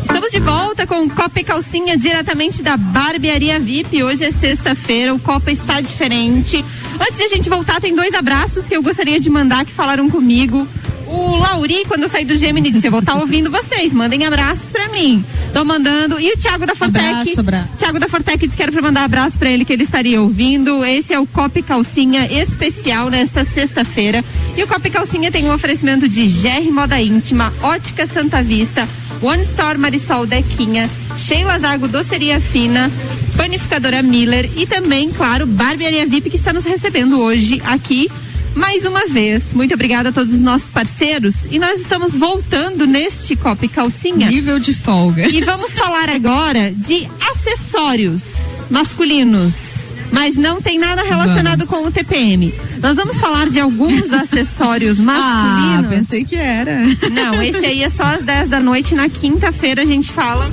Estamos de volta com Copa e Calcinha diretamente da Barbearia VIP. Hoje é sexta-feira, o Copa está diferente. Antes de a gente voltar, tem dois abraços que eu gostaria de mandar que falaram comigo. O Lauri, quando eu saí do Gemini, disse: Eu vou estar ouvindo vocês, mandem abraços pra mim. Tô mandando. E o Thiago da Fortec. Abraço, abraço. Thiago da Fortec disse que era pra mandar abraço pra ele, que ele estaria ouvindo. Esse é o Copa e Calcinha especial nesta sexta-feira. E o Copa e Calcinha tem um oferecimento de GR Moda Íntima, Ótica Santa Vista, One Store Marisol Dequinha, Sheila Zago Doceria Fina, Panificadora Miller e também, claro, Barbearia VIP que está nos recebendo hoje aqui mais uma vez. Muito obrigada a todos os nossos parceiros e nós estamos voltando neste Copa e Calcinha. Nível de folga. E vamos falar agora de acessórios masculinos. Mas não tem nada relacionado com o TPM. Nós vamos falar de alguns (laughs) acessórios masculinos. Ah, pensei que era. Não, esse aí é só às 10 da noite. Na quinta-feira a gente fala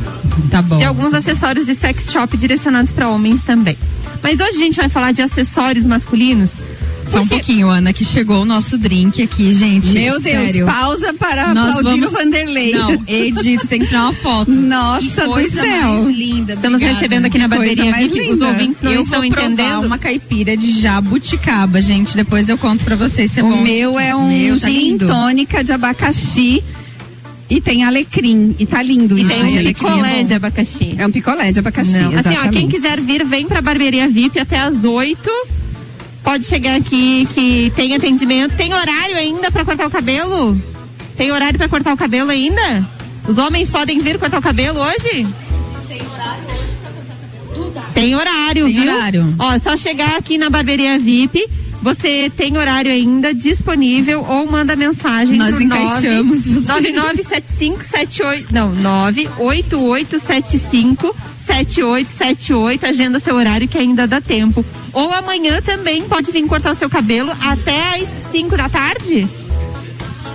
Tá bom. de alguns acessórios de sex shop direcionados para homens também. Mas hoje a gente vai falar de acessórios masculinos. Só um pouquinho, Ana, que chegou o nosso drink aqui, gente. Meu Deus, sério. pausa para Nós aplaudir vamos- o Vanderlei. Não, Edi, tu tem que tirar uma foto. (laughs) Nossa Que do céu. mais linda. Estamos obrigada. recebendo aqui na barbearia mais VIP. Os linda. ouvintes não eu estão entendendo. uma caipira de jabuticaba, gente. Depois eu conto pra vocês se é o bom. meu é um Meu, tá gin lindo. tônica de abacaxi e tem alecrim. E tá lindo. E isso. tem um alecrim é picolé bom. de abacaxi. É um picolé de abacaxi. Não. Assim, ó, quem quiser vir, vem pra barbearia VIP até às 8. Pode chegar aqui que tem atendimento. Tem horário ainda pra cortar o cabelo? Tem horário pra cortar o cabelo ainda? Os homens podem vir cortar o cabelo hoje? Tem horário, Tem viu? horário. Ó, é só chegar aqui na barbearia VIP. Você tem horário ainda disponível ou manda mensagem Nós pro encaixamos você. 997578 não, 98875 7878, agenda seu horário que ainda dá tempo. Ou amanhã também pode vir cortar o seu cabelo até às 5 da tarde,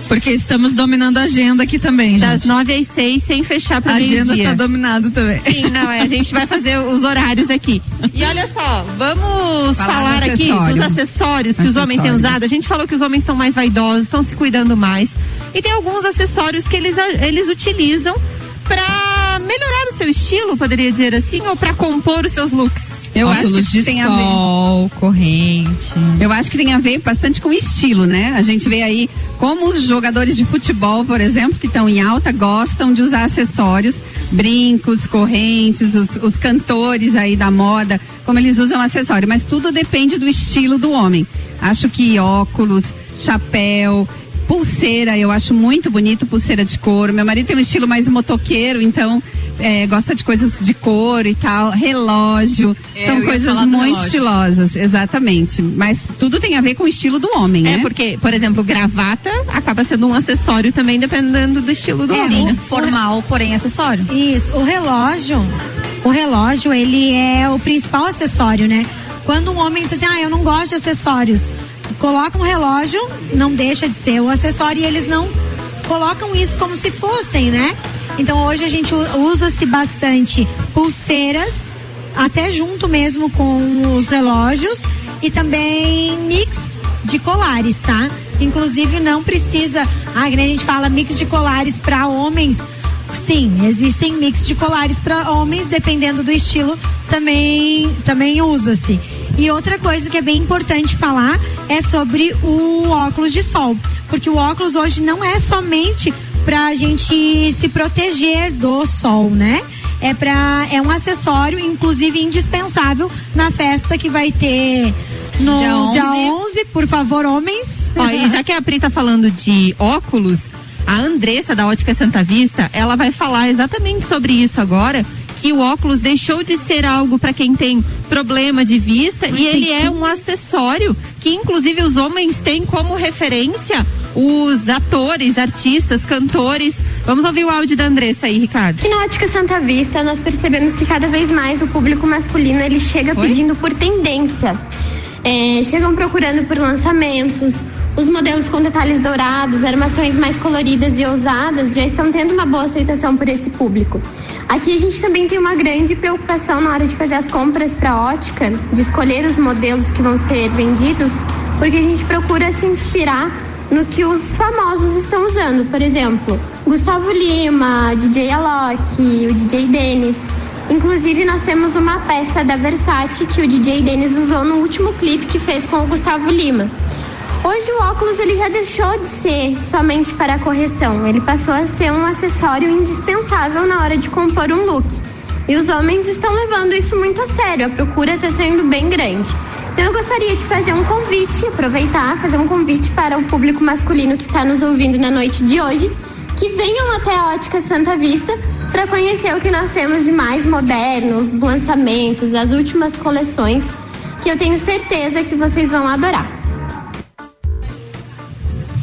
Porque estamos dominando a agenda aqui também, gente. das 9 às 6, sem fechar para a agenda meio-dia. tá dominada também. Sim, não, é, a gente vai fazer os horários aqui. E olha só, vamos Falar falar, do aqui acessório. dos acessórios que os homens têm Acessório. usado. A gente falou que os homens estão mais vaidosos, estão se cuidando mais. E tem alguns acessórios que eles, eles utilizam pra melhorar o seu estilo, poderia dizer assim, ou pra compor os seus looks. Eu acho Óculos que de tem a ver. sol, corrente. Eu acho que tem a ver bastante com estilo, né? A gente vê aí como os jogadores de futebol, por exemplo, que estão em alta, gostam de usar acessórios, brincos, correntes, os, os cantores aí da moda, como eles usam acessório. Mas tudo depende do estilo do homem. Acho que óculos, chapéu, pulseira, eu acho muito bonito pulseira de couro. Meu marido tem um estilo mais motoqueiro, então é, gosta de coisas de couro e tal, relógio. É, São coisas muito estilosas, exatamente. Mas tudo tem a ver com o estilo do homem, É, né? porque, por exemplo, gravata acaba sendo um acessório também, dependendo do estilo do É, homem, né? Formal, porém acessório. Isso, o relógio, o relógio, ele é o principal acessório, né? Quando um homem diz assim, ah, eu não gosto de acessórios, coloca um relógio, não deixa de ser o acessório e eles não colocam isso como se fossem, né? Então hoje a gente usa-se bastante pulseiras, até junto mesmo com os relógios e também mix de colares, tá? Inclusive não precisa, ah, a gente fala mix de colares para homens. Sim, existem mix de colares para homens, dependendo do estilo, também também usa-se. E outra coisa que é bem importante falar é sobre o óculos de sol, porque o óculos hoje não é somente pra gente se proteger do sol, né? É para é um acessório, inclusive indispensável na festa que vai ter no Dia 11. dia 11, por favor, homens. Ó, e já que a Pri tá falando de óculos, a Andressa da Ótica Santa Vista, ela vai falar exatamente sobre isso agora, que o óculos deixou de ser algo para quem tem problema de vista e ele é um acessório que inclusive os homens têm como referência os atores, artistas, cantores. Vamos ouvir o áudio da Andressa aí, Ricardo. Aqui na Ótica Santa Vista, nós percebemos que cada vez mais o público masculino ele chega pedindo por tendência. É, chegam procurando por lançamentos, os modelos com detalhes dourados, armações mais coloridas e ousadas já estão tendo uma boa aceitação por esse público. Aqui a gente também tem uma grande preocupação na hora de fazer as compras para ótica, de escolher os modelos que vão ser vendidos, porque a gente procura se inspirar no que os famosos estão usando. Por exemplo, Gustavo Lima, DJ Alok, o DJ Dennis. Inclusive, nós temos uma peça da Versace que o DJ Dennis usou no último clipe que fez com o Gustavo Lima. Hoje o óculos ele já deixou de ser somente para a correção, ele passou a ser um acessório indispensável na hora de compor um look. E os homens estão levando isso muito a sério, a procura está sendo bem grande. Então eu gostaria de fazer um convite, aproveitar, fazer um convite para o público masculino que está nos ouvindo na noite de hoje, que venham até a Ótica Santa Vista para conhecer o que nós temos de mais moderno, os lançamentos, as últimas coleções, que eu tenho certeza que vocês vão adorar.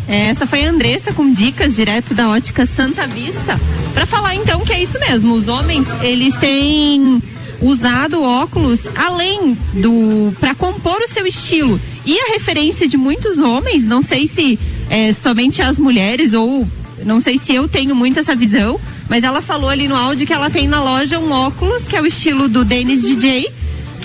Essa foi a Andressa com dicas direto da ótica Santa Vista. Para falar então que é isso mesmo, os homens, eles têm usado óculos além do para compor o seu estilo. E a referência de muitos homens, não sei se é somente as mulheres ou não sei se eu tenho muito essa visão, mas ela falou ali no áudio que ela tem na loja um óculos que é o estilo do Dennis DJ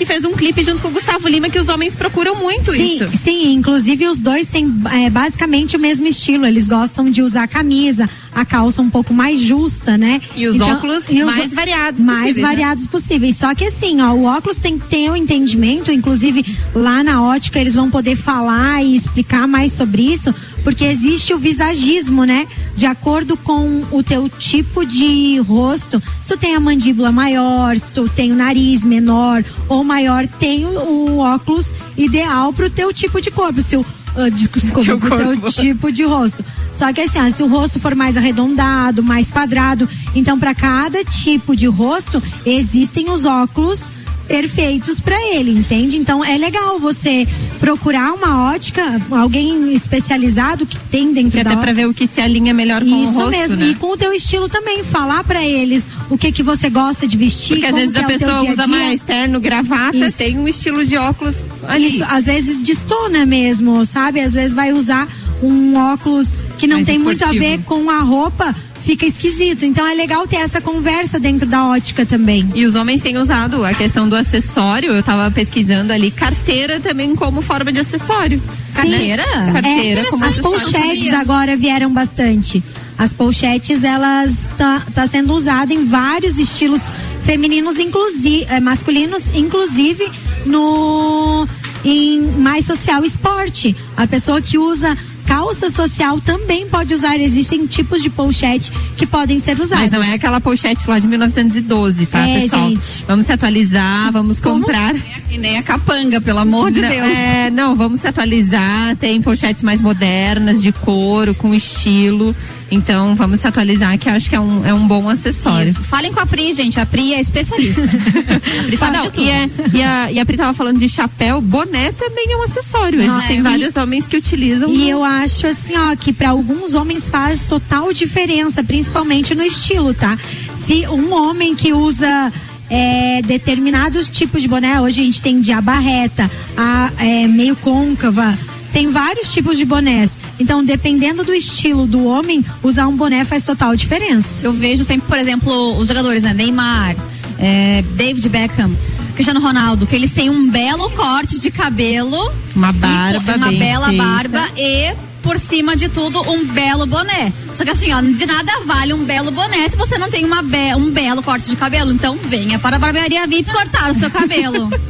que fez um clipe junto com o Gustavo Lima que os homens procuram muito sim, isso. Sim, inclusive os dois têm é, basicamente o mesmo estilo. Eles gostam de usar camisa, a calça um pouco mais justa, né? E os óculos mais variados Mais possíveis, né? variados possíveis. Só que assim, ó, o óculos tem que ter um entendimento, inclusive lá na ótica eles vão poder falar e explicar mais sobre isso, porque existe o visagismo, né? De acordo com o teu tipo de rosto, se tu tem a mandíbula maior, se tu tem o nariz menor ou maior, tem o, o óculos ideal pro teu tipo de corpo. Se o, ah, (laughs) desculpa, Teu teu tipo de rosto. Só que assim, ó, se o rosto for mais arredondado, mais quadrado, então para cada tipo de rosto existem os óculos perfeitos para ele, entende? Então é legal você procurar uma ótica, alguém especializado que tem dentro Que da até pra ver o que se alinha melhor com Isso o rosto, mesmo, né? e com o teu estilo também, falar pra eles o que que você gosta de vestir, Porque às vezes que a é pessoa dia a usa dia. mais terno, gravata, Isso. tem um estilo de óculos ali. Isso, às vezes destona mesmo, sabe? Às vezes vai usar um óculos que não Mais tem muito a esportivo. ver com a roupa, fica esquisito. Então é legal ter essa conversa dentro da ótica também. E os homens têm usado a questão do acessório, eu tava pesquisando ali, carteira também como forma de acessório. Carteira? Né? Carteira É, como as pochetes agora vieram bastante. As pochetes, elas tá, tá sendo usada em vários estilos femininos, inclusive, masculinos, inclusive no em mais social esporte. A pessoa que usa calça social também pode usar. Existem tipos de pochete que podem ser usados. Mas não é aquela pochete lá de 1912, tá, É, pessoal? gente. Vamos se atualizar, vamos comprar. E nem a capanga, pelo amor de Não, Deus. É, não, vamos se atualizar. Tem pochetes mais modernas, de couro, com estilo. Então, vamos se atualizar, que eu acho que é um, é um bom acessório. Isso. Falem com a Pri, gente. A Pri é especialista. a (laughs) Pri Ah, sabe não, de tudo. e, é- e a, e a Pri tava falando de chapéu, boné também é um acessório. Não, Existem é, vários homens que utilizam. E eu acho assim, ó, que para alguns homens faz total diferença, principalmente no estilo, tá? Se um homem que usa é, determinados tipos de boné, hoje a gente tem de aba reta, a é, meio côncava, tem vários tipos de bonés. Então, dependendo do estilo do homem, usar um boné faz total diferença. Eu vejo sempre, por exemplo, os jogadores, né? Neymar, é, David Beckham, Cristiano Ronaldo, que eles têm um belo corte de cabelo. Uma e barba Uma bem bela feita. barba e, por cima de tudo, um belo boné. Só que assim, ó, de nada vale um belo boné se você não tem uma be um belo corte de cabelo. Então venha para a barbearia VIP cortar o seu cabelo. (laughs)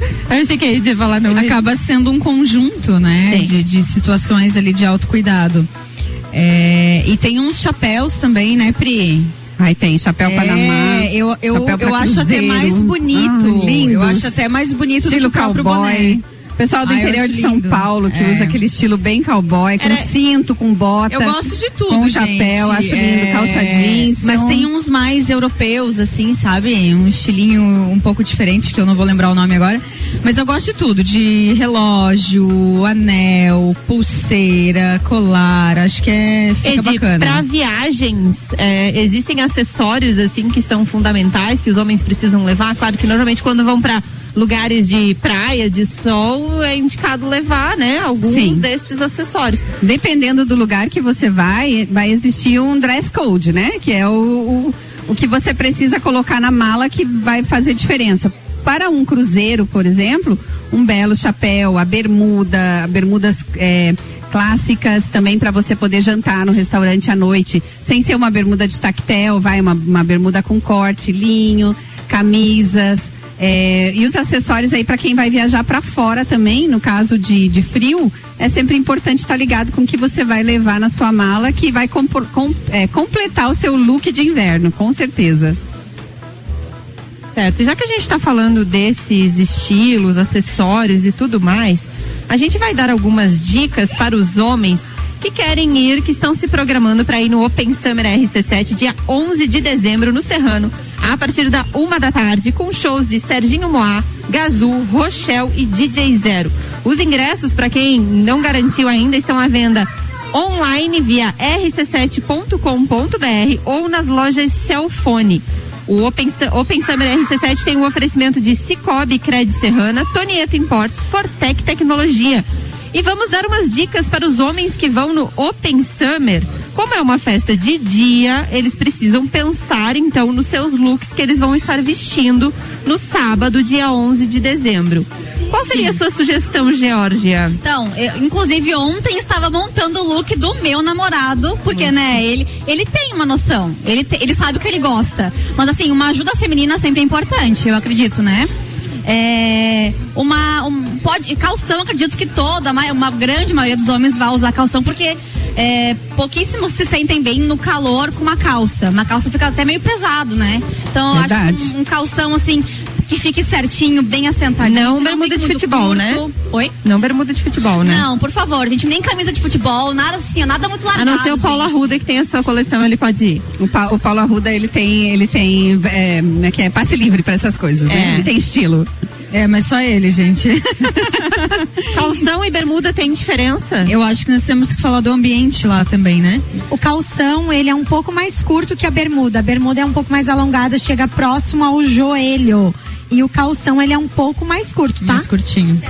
Eu achei que ia falar não. Acaba sendo um conjunto, né? De, de situações ali de autocuidado. É, e tem uns chapéus também, né, Pri? Ai, tem chapéu É, Panamá. eu, eu, eu acho até mais bonito. Ah, eu acho até mais bonito do que Estilo o próprio cowboy. boné. Pessoal do Ah, eu interior de São. Paulo, que É. usa aquele estilo bem cowboy, com Era- cinto, com bota. Eu gosto de tudo, Com gente. chapéu, acho lindo, É, calça jeans. Mas então- tem uns mais europeus, assim, sabe? Um estilinho um pouco diferente, que eu não vou lembrar o nome agora. Mas eu gosto de tudo, de relógio, anel, pulseira, colar. Acho que é, fica Edi, bacana. Pra viagens, é, existem acessórios assim que são fundamentais, que os homens precisam levar. Claro que normalmente quando vão pra lugares de praia, de sol, é indicado levar, né? Alguns Sim. destes acessórios. Dependendo do lugar que você vai, vai existir um dress code, né? Que é o, o, o que você precisa colocar na mala que vai fazer diferença. Para um cruzeiro, por exemplo, um belo chapéu, a bermuda, bermudas é, clássicas também para você poder jantar no restaurante à noite, sem ser uma bermuda de tactel, vai uma, uma bermuda com corte, linho, camisas. É, e os acessórios aí para quem vai viajar para fora também, no caso de, de frio, é sempre importante estar ligado com o que você vai levar na sua mala, que vai compor- com- é, completar o seu look de inverno, com certeza. Certo. Já que a gente está falando desses estilos, acessórios e tudo mais, a gente vai dar algumas dicas para os homens que querem ir, que estão se programando para ir no Open Summer RC7 dia 11 de dezembro no Serrano, a partir da uma da tarde, com shows de Serginho Moá, Gazul, Rochelle e DJ Zero. Os ingressos, para quem não garantiu ainda, estão à venda online via rc7.com.br ou nas lojas Celfone. O Open, Open Summer RC7 tem um oferecimento de Cicobi Cred Serrana, Tonieto Imports, Fortec Tecnologia. E vamos dar umas dicas para os homens que vão no Open Summer. Como é uma festa de dia, eles precisam pensar então nos seus looks que eles vão estar vestindo no sábado, dia 11 de dezembro. Qual seria a sua sugestão, Georgia? Então, eu, inclusive ontem estava montando o look do meu namorado, porque, né, ele, ele tem uma noção, ele, te- ele sabe o que ele gosta. Mas, assim, uma ajuda feminina sempre é importante, eu acredito, né? É, uma, um, pode, calção, acredito que toda, ma- uma grande maioria dos homens vai usar calção, porque é, pouquíssimos se sentem bem no calor com uma calça. Uma calça fica até meio pesado, né? Então, eu acho que um, um calção, assim, que fique certinho, bem assentadinho. Não bermuda de futebol, né? Oi? Não bermuda de futebol, né? Não, por favor, gente, nem camisa de futebol, nada assim, nada muito A largado. não ser o Paulo gente. Arruda que tem a sua coleção, ele pode ir. O, Pa- o Paulo Arruda, ele tem, ele tem, é, né, que é passe livre para essas coisas, né? É. Ele tem estilo. É, mas só ele, gente. (laughs) Calção e bermuda tem diferença? Eu acho que nós temos que falar do ambiente lá também, né? O calção, ele é um pouco mais curto que a bermuda. A bermuda é um pouco mais alongada, chega próximo ao joelho. E o calção, ele é um pouco mais curto, tá? Mais curtinho.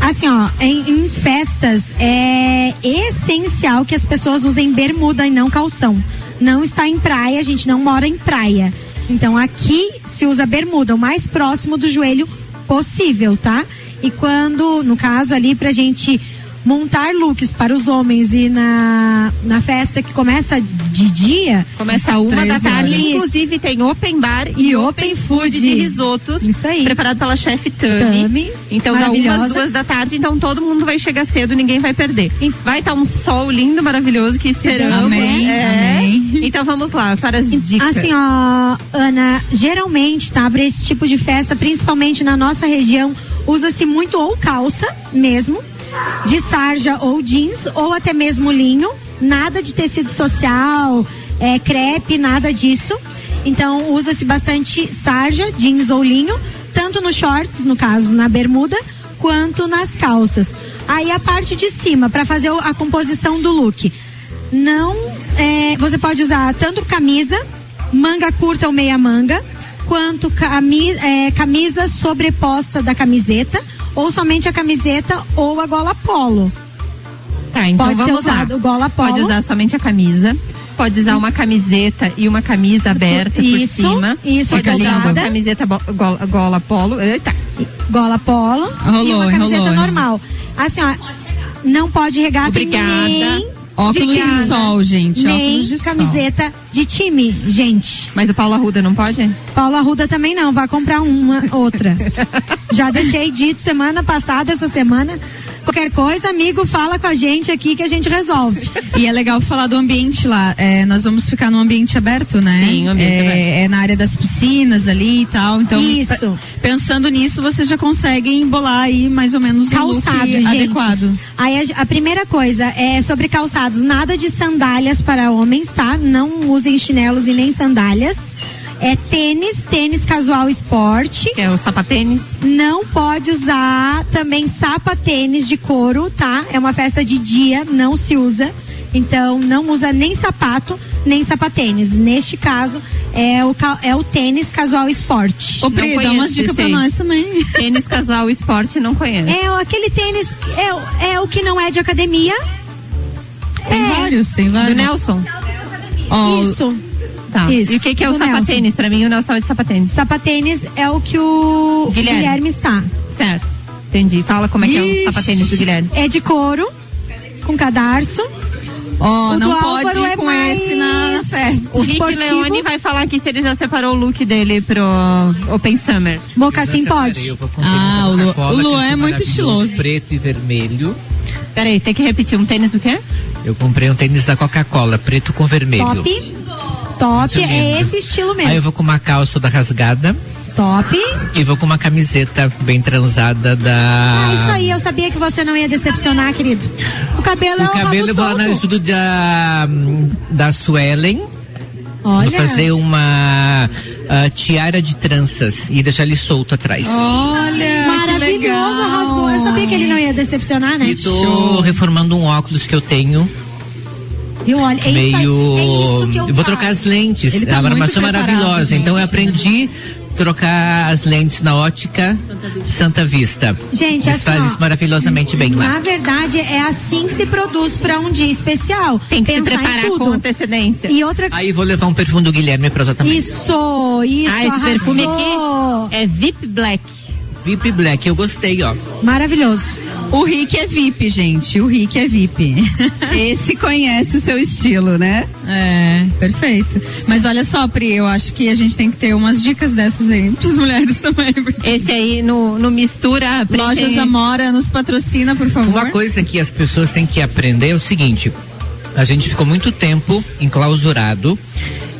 Assim, ó, em, em festas é essencial que as pessoas usem bermuda e não calção. Não está em praia, a gente não mora em praia. Então aqui se usa bermuda, o mais próximo do joelho possível, tá? E quando, no caso ali, pra gente montar looks para os homens e na, na festa que começa de dia. Começa uma da 13 tarde, horas. inclusive tem open bar e, E open open food food. de risotos. Isso aí. Preparado pela chefe Tami. Tami, Então dá umas duas da tarde, então todo mundo vai chegar cedo, ninguém vai perder. Vai estar um sol lindo, maravilhoso que esperamos. Amém, É. amém. Então vamos lá para as dicas. Assim, ó, Ana, geralmente, tá, para esse tipo de festa, principalmente na nossa região, usa-se muito ou calça mesmo, de sarja ou jeans, ou até mesmo linho, nada de tecido social, é, crepe, nada disso. Então, usa-se bastante sarja, jeans ou linho, tanto nos shorts, no caso, na bermuda, quanto nas calças. Aí a parte de cima, para fazer a composição do look. Não, é, você pode usar tanto camisa, manga curta ou meia manga, quanto cami, é, camisa sobreposta da camiseta, ou somente a camiseta ou a gola polo. Tá, então Pode ser vamos lá. usado o gola polo. Pode usar somente a camisa. Pode usar uma camiseta e uma camisa aberta Isso, por cima. isso, Pode usar uma camiseta gola, gola polo. Eita. Gola polo e Rolou, uma camiseta enrolou, normal. Assim, ó, não pode regata Obrigada. nem Óculos de time, sol, gente. Nem de sol. camiseta de time, gente. Mas o Paulo Arruda não pode? Paulo Arruda também não, vai comprar uma, outra. (laughs) Já deixei dito semana passada, essa semana. Qualquer coisa, amigo, fala com a gente aqui que a gente resolve. E é legal falar do ambiente lá. É, nós vamos ficar num ambiente aberto, né? Sim, um ambiente é, aberto. é na área das piscinas ali e tal. Então, Isso. pe- pensando nisso, vocês já conseguem bolar aí mais ou menos o Calçado, look gente. adequado. Aí a, a primeira coisa é sobre calçados, nada de sandálias para homens, tá? Não usem chinelos e nem sandálias. É tênis, tênis casual esporte. Que é o sapatênis. Não pode usar também sapatênis de couro, tá? É uma festa de dia, não se usa. Então, não usa nem sapato, nem sapatênis. Neste caso, é o, é o tênis casual esporte. Ô, Pri, Não dá umas dicas pra nós também. (laughs) Tênis casual esporte não conheço. É o- aquele tênis, é, o- é o que não é de academia. Tem É. vários, tem Do vários. Nelson. Ó, Isso. Tá. Isso, e o que, que é o sapatênis? Pra mim, o Nelson é de sapatênis. Sapatênis é o que o Guilherme. Guilherme, está. Certo. Entendi. Fala como é que é o Ixi. sapatênis do Guilherme. É de couro, com cadarço. Ó, O não pode ir é com esse na, na festa. O Rick Esportivo. Leone vai falar aqui se ele já separou o look dele pro Open Summer. Mocassim pode. Ah, o Lu- Coca-Cola, o Luan é muito estiloso. Preto e vermelho. Peraí, tem que repetir. Um tênis o quê? Eu comprei um tênis da Coca-Cola, preto com vermelho. Top. Top. É esse estilo mesmo. Aí eu vou com uma calça toda rasgada Top. e vou com uma camiseta bem transada da. Ah, isso aí, eu sabia que você não ia decepcionar, querido. O cabelo é O o cabelo eu vou rabo no solto. estudo da, da Suelen. Olha. Vou fazer uma ah, tiara de tranças e deixar ele solto atrás. Olha, Maravilhoso, arrasou. Eu sabia que ele não ia decepcionar, né? E tô reformando um óculos que eu tenho. Viu? Olha, é isso meio. é isso que eu vou faço. trocar as lentes. Ele tá é uma armação maravilhosa. gente. Então eu aprendi a trocar as lentes na ótica Santa Vista. Gente, Eles assim, fazem ó, isso maravilhosamente bem Na lá. verdade, é assim que se produz para um dia especial. Tem que se Pensar em preparar tudo. com antecedência. E outra Aí vou levar um perfume do Guilherme pra usar também. Isso, isso, Ah, esse perfume arrasou. aqui é VIP Black. VIP Black, eu gostei, ó. Maravilhoso. O Rick é VIP, gente. O Rick é VIP. (laughs) Esse conhece o seu estilo, né? É, perfeito. Mas olha só, Pri, eu acho que a gente tem que ter umas dicas dessas aí pras mulheres também. porque- Esse aí no, no mistura. Pri, Lojas tem- Amora nos patrocina, por favor. Uma coisa que as pessoas têm que aprender é o seguinte: a gente ficou muito tempo enclausurado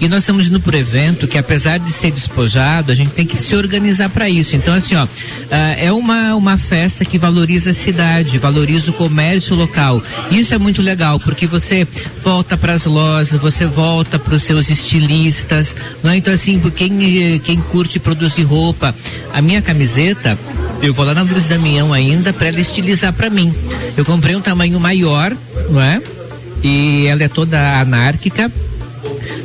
e nós estamos indo por evento que, apesar de ser despojado, a gente tem que se organizar para isso. Então, assim, ó, ah, é uma, uma festa que valoriza a cidade, valoriza o comércio local. Isso é muito legal, porque você volta para as lojas, você volta para os seus estilistas, é? Então, assim, quem, quem curte produzir roupa, a minha camiseta. Eu vou lá na Luz Damião ainda para ela estilizar para mim. Eu comprei um tamanho maior, não é? E ela é toda anárquica.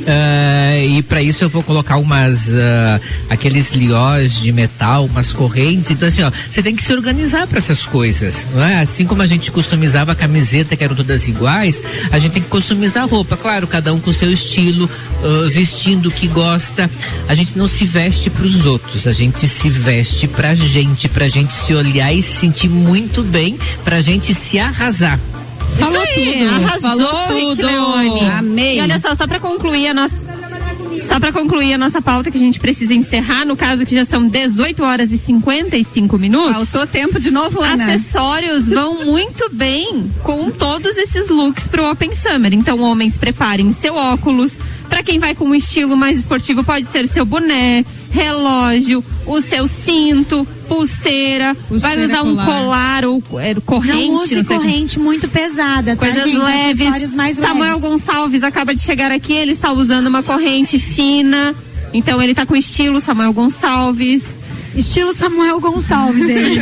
Ah, e para isso eu vou colocar umas ah, aqueles liós de metal, umas correntes. Então assim, ó, você tem que se organizar para essas coisas, não é? Assim como a gente customizava a camiseta que eram todas iguais, a gente tem que customizar a roupa. Claro, cada um com seu estilo, ah, vestindo o que gosta. A gente não se veste para os outros, a gente se veste pra gente, pra gente se olhar e se sentir muito bem, pra gente se arrasar. Falou aí, tudo, arrasou, falou tudo. Leone. Amei. E olha só, só pra concluir a nossa. Só pra concluir a nossa pauta que a gente precisa encerrar, no caso que já são 18 horas e 55 minutos. Faltou tempo de novo, Ana. Acessórios vão (laughs) muito bem com todos esses looks pro Open Summer. Então, homens, preparem seu óculos. Pra quem vai com um estilo mais esportivo, pode ser seu boné, relógio, o seu cinto, pulseira. vai Pulseira, usar um colar. colar ou é, corrente. Não use como- corrente muito pesada, tá, Coisas gente? leves. Mais Samuel leves. Gonçalves acaba de chegar aqui, ele está usando uma corrente fina. Então ele tá com estilo Samuel Gonçalves. Estilo Samuel Gonçalves, ele.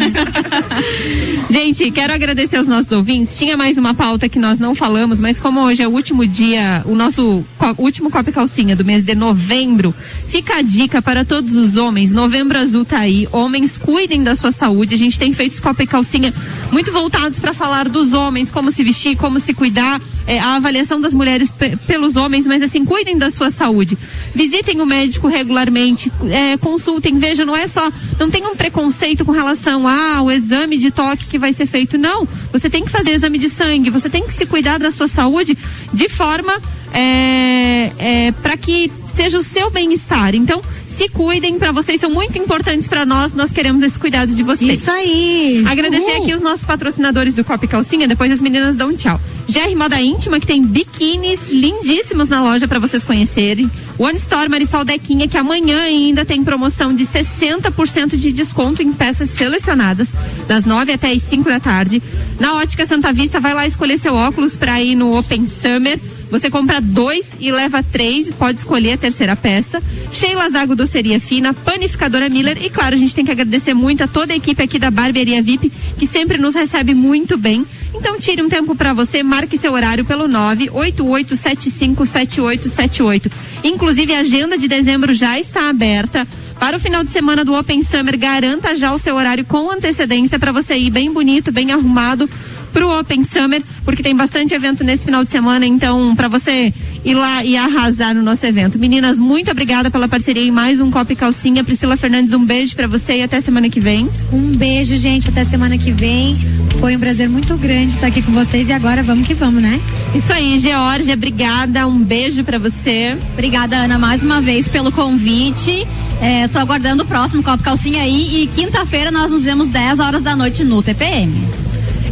(laughs) Gente, quero agradecer aos nossos ouvintes. Tinha mais uma pauta que nós não falamos, mas como hoje é o último dia, o nosso último Copa Calcinha do mês de novembro, fica a dica para todos os homens. Novembro Azul tá aí. Homens, cuidem da sua saúde. A gente tem feito Copa Calcinha muito voltados para falar dos homens, como se vestir, como se cuidar, é, a avaliação das mulheres pe- pelos homens, mas assim, cuidem da sua saúde. Visitem o médico regularmente, é, consultem, vejam, não é só, não tem um preconceito com relação ao exame de toque que vai ser feito, não. Você tem que fazer exame de sangue, você tem que se cuidar da sua saúde de forma é, é, para que seja o seu bem-estar. Então, se cuidem, para vocês são muito importantes para nós, nós queremos esse cuidado de vocês. Isso aí. Agradecer Uhul. aqui os nossos patrocinadores do Copa e Calcinha, depois as meninas dão um tchau. GR Moda Íntima, que tem biquínis lindíssimos na loja para vocês conhecerem. One Store Marisol Dequinha, que amanhã ainda tem promoção de 60% de desconto em peças selecionadas, das 9 até as 5 da tarde. Na Ótica Santa Vista, vai lá escolher seu óculos para ir no Open Summer. Você compra dois e leva três, pode escolher a terceira peça. Sheila Zago Doceria Fina, Panificadora Miller e claro, a gente tem que agradecer muito a toda a equipe aqui da Barbearia VIP, que sempre nos recebe muito bem. Então tire um tempo para você, marque seu horário pelo 988757878. Inclusive a agenda de dezembro já está aberta. Para o final de semana do Open Summer, garanta já o seu horário com antecedência para você ir bem bonito, bem arrumado pro Open Summer, porque tem bastante evento nesse final de semana, então para você ir lá e arrasar no nosso evento. Meninas, muito obrigada pela parceria em mais um Copa e Calcinha. Priscila Fernandes, um beijo pra você e até semana que vem. Um beijo, gente. Até semana que vem. Foi um prazer muito grande estar aqui com vocês e agora vamos que vamos, né? Isso aí, Georgia, obrigada. Um beijo pra você. Obrigada, Ana, mais uma vez pelo convite. É, tô aguardando o próximo Copo Calcinha aí e quinta-feira nós nos vemos 10 horas da noite no TPM.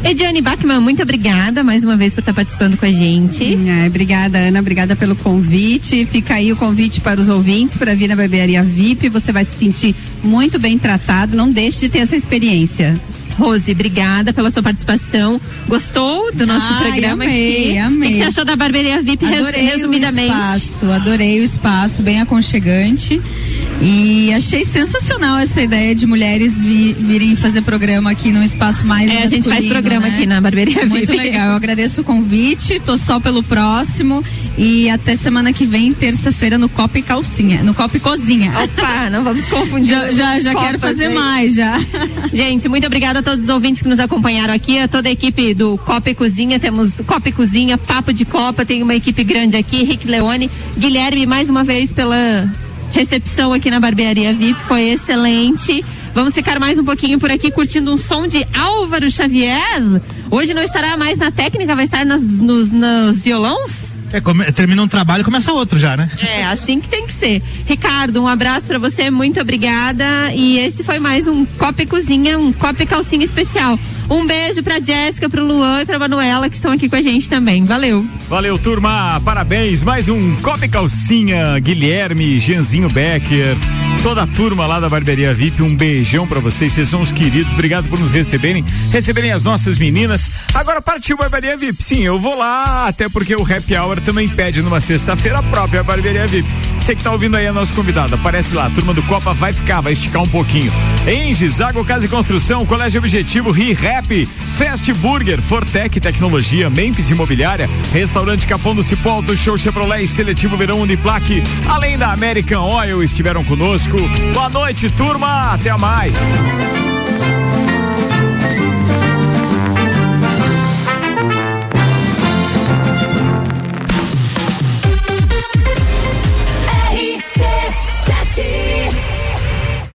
Ediane Bachmann, muito obrigada mais uma vez por estar participando com a gente. É, obrigada, Ana. Obrigada pelo convite. Fica aí o convite para os ouvintes para vir na barbearia VIP. Você vai se sentir muito bem tratado. Não deixe de ter essa experiência. Rose, obrigada pela sua participação. Gostou do nosso Ai, programa amei, aqui? amei. O que você achou da barbearia VIP Adorei resumidamente? o espaço, adorei o espaço, bem aconchegante. E achei sensacional essa ideia de mulheres vi- virem fazer programa aqui num espaço mais É, a gente faz programa né? aqui na Barbearia Muito legal, eu agradeço o convite, tô só pelo próximo e até semana que vem, terça-feira, no Copa e Calcinha, no Copa e Cozinha. Opa, não vamos confundir. Já, já, já quero fazer aí. mais, já. Gente, muito obrigada a todos os ouvintes que nos acompanharam aqui, a toda a equipe do Copa e Cozinha. Temos Copa e Cozinha, Papo de Copa, tem uma equipe grande aqui, Rick Leone, Guilherme, mais uma vez pela recepção aqui na Barbearia VIP, foi excelente. Vamos ficar mais um pouquinho por aqui curtindo um som de Álvaro Xavier. Hoje não estará mais na técnica, vai estar nas- nos, nos violões? É, come- termina um trabalho e começa outro já, né? É, assim que tem que ser. Ricardo, um abraço pra você, muito obrigada. E esse foi mais um Copa e Cozinha, um Copa e Calcinha especial. Um beijo pra Jéssica, pro Luan e pra Manuela que estão aqui com a gente também. Valeu. Valeu, turma. Parabéns. Mais um Copa e Calcinha. Guilherme, Genzinho Becker, toda a turma lá da Barbearia VIP. Um beijão pra vocês. Vocês são os queridos. Obrigado por nos receberem. Receberem as nossas meninas. Agora partiu Barbearia VIP. Sim, eu vou lá, até porque o Happy Hour também pede numa sexta-feira a própria Barbearia VIP. Você que tá ouvindo aí a nossa convidada, aparece lá. A turma do Copa vai ficar, vai esticar um pouquinho. Enges, Água Casa e Construção, Colégio Objetivo, ReHap, Fast Burger, Fortec Tecnologia, Memphis Imobiliária, Restaurante Capão do Cipó, Auto Show Chevrolet e Seletivo Verão Uniplaque, além da American Oil, estiveram conosco. Boa noite, turma. Até mais.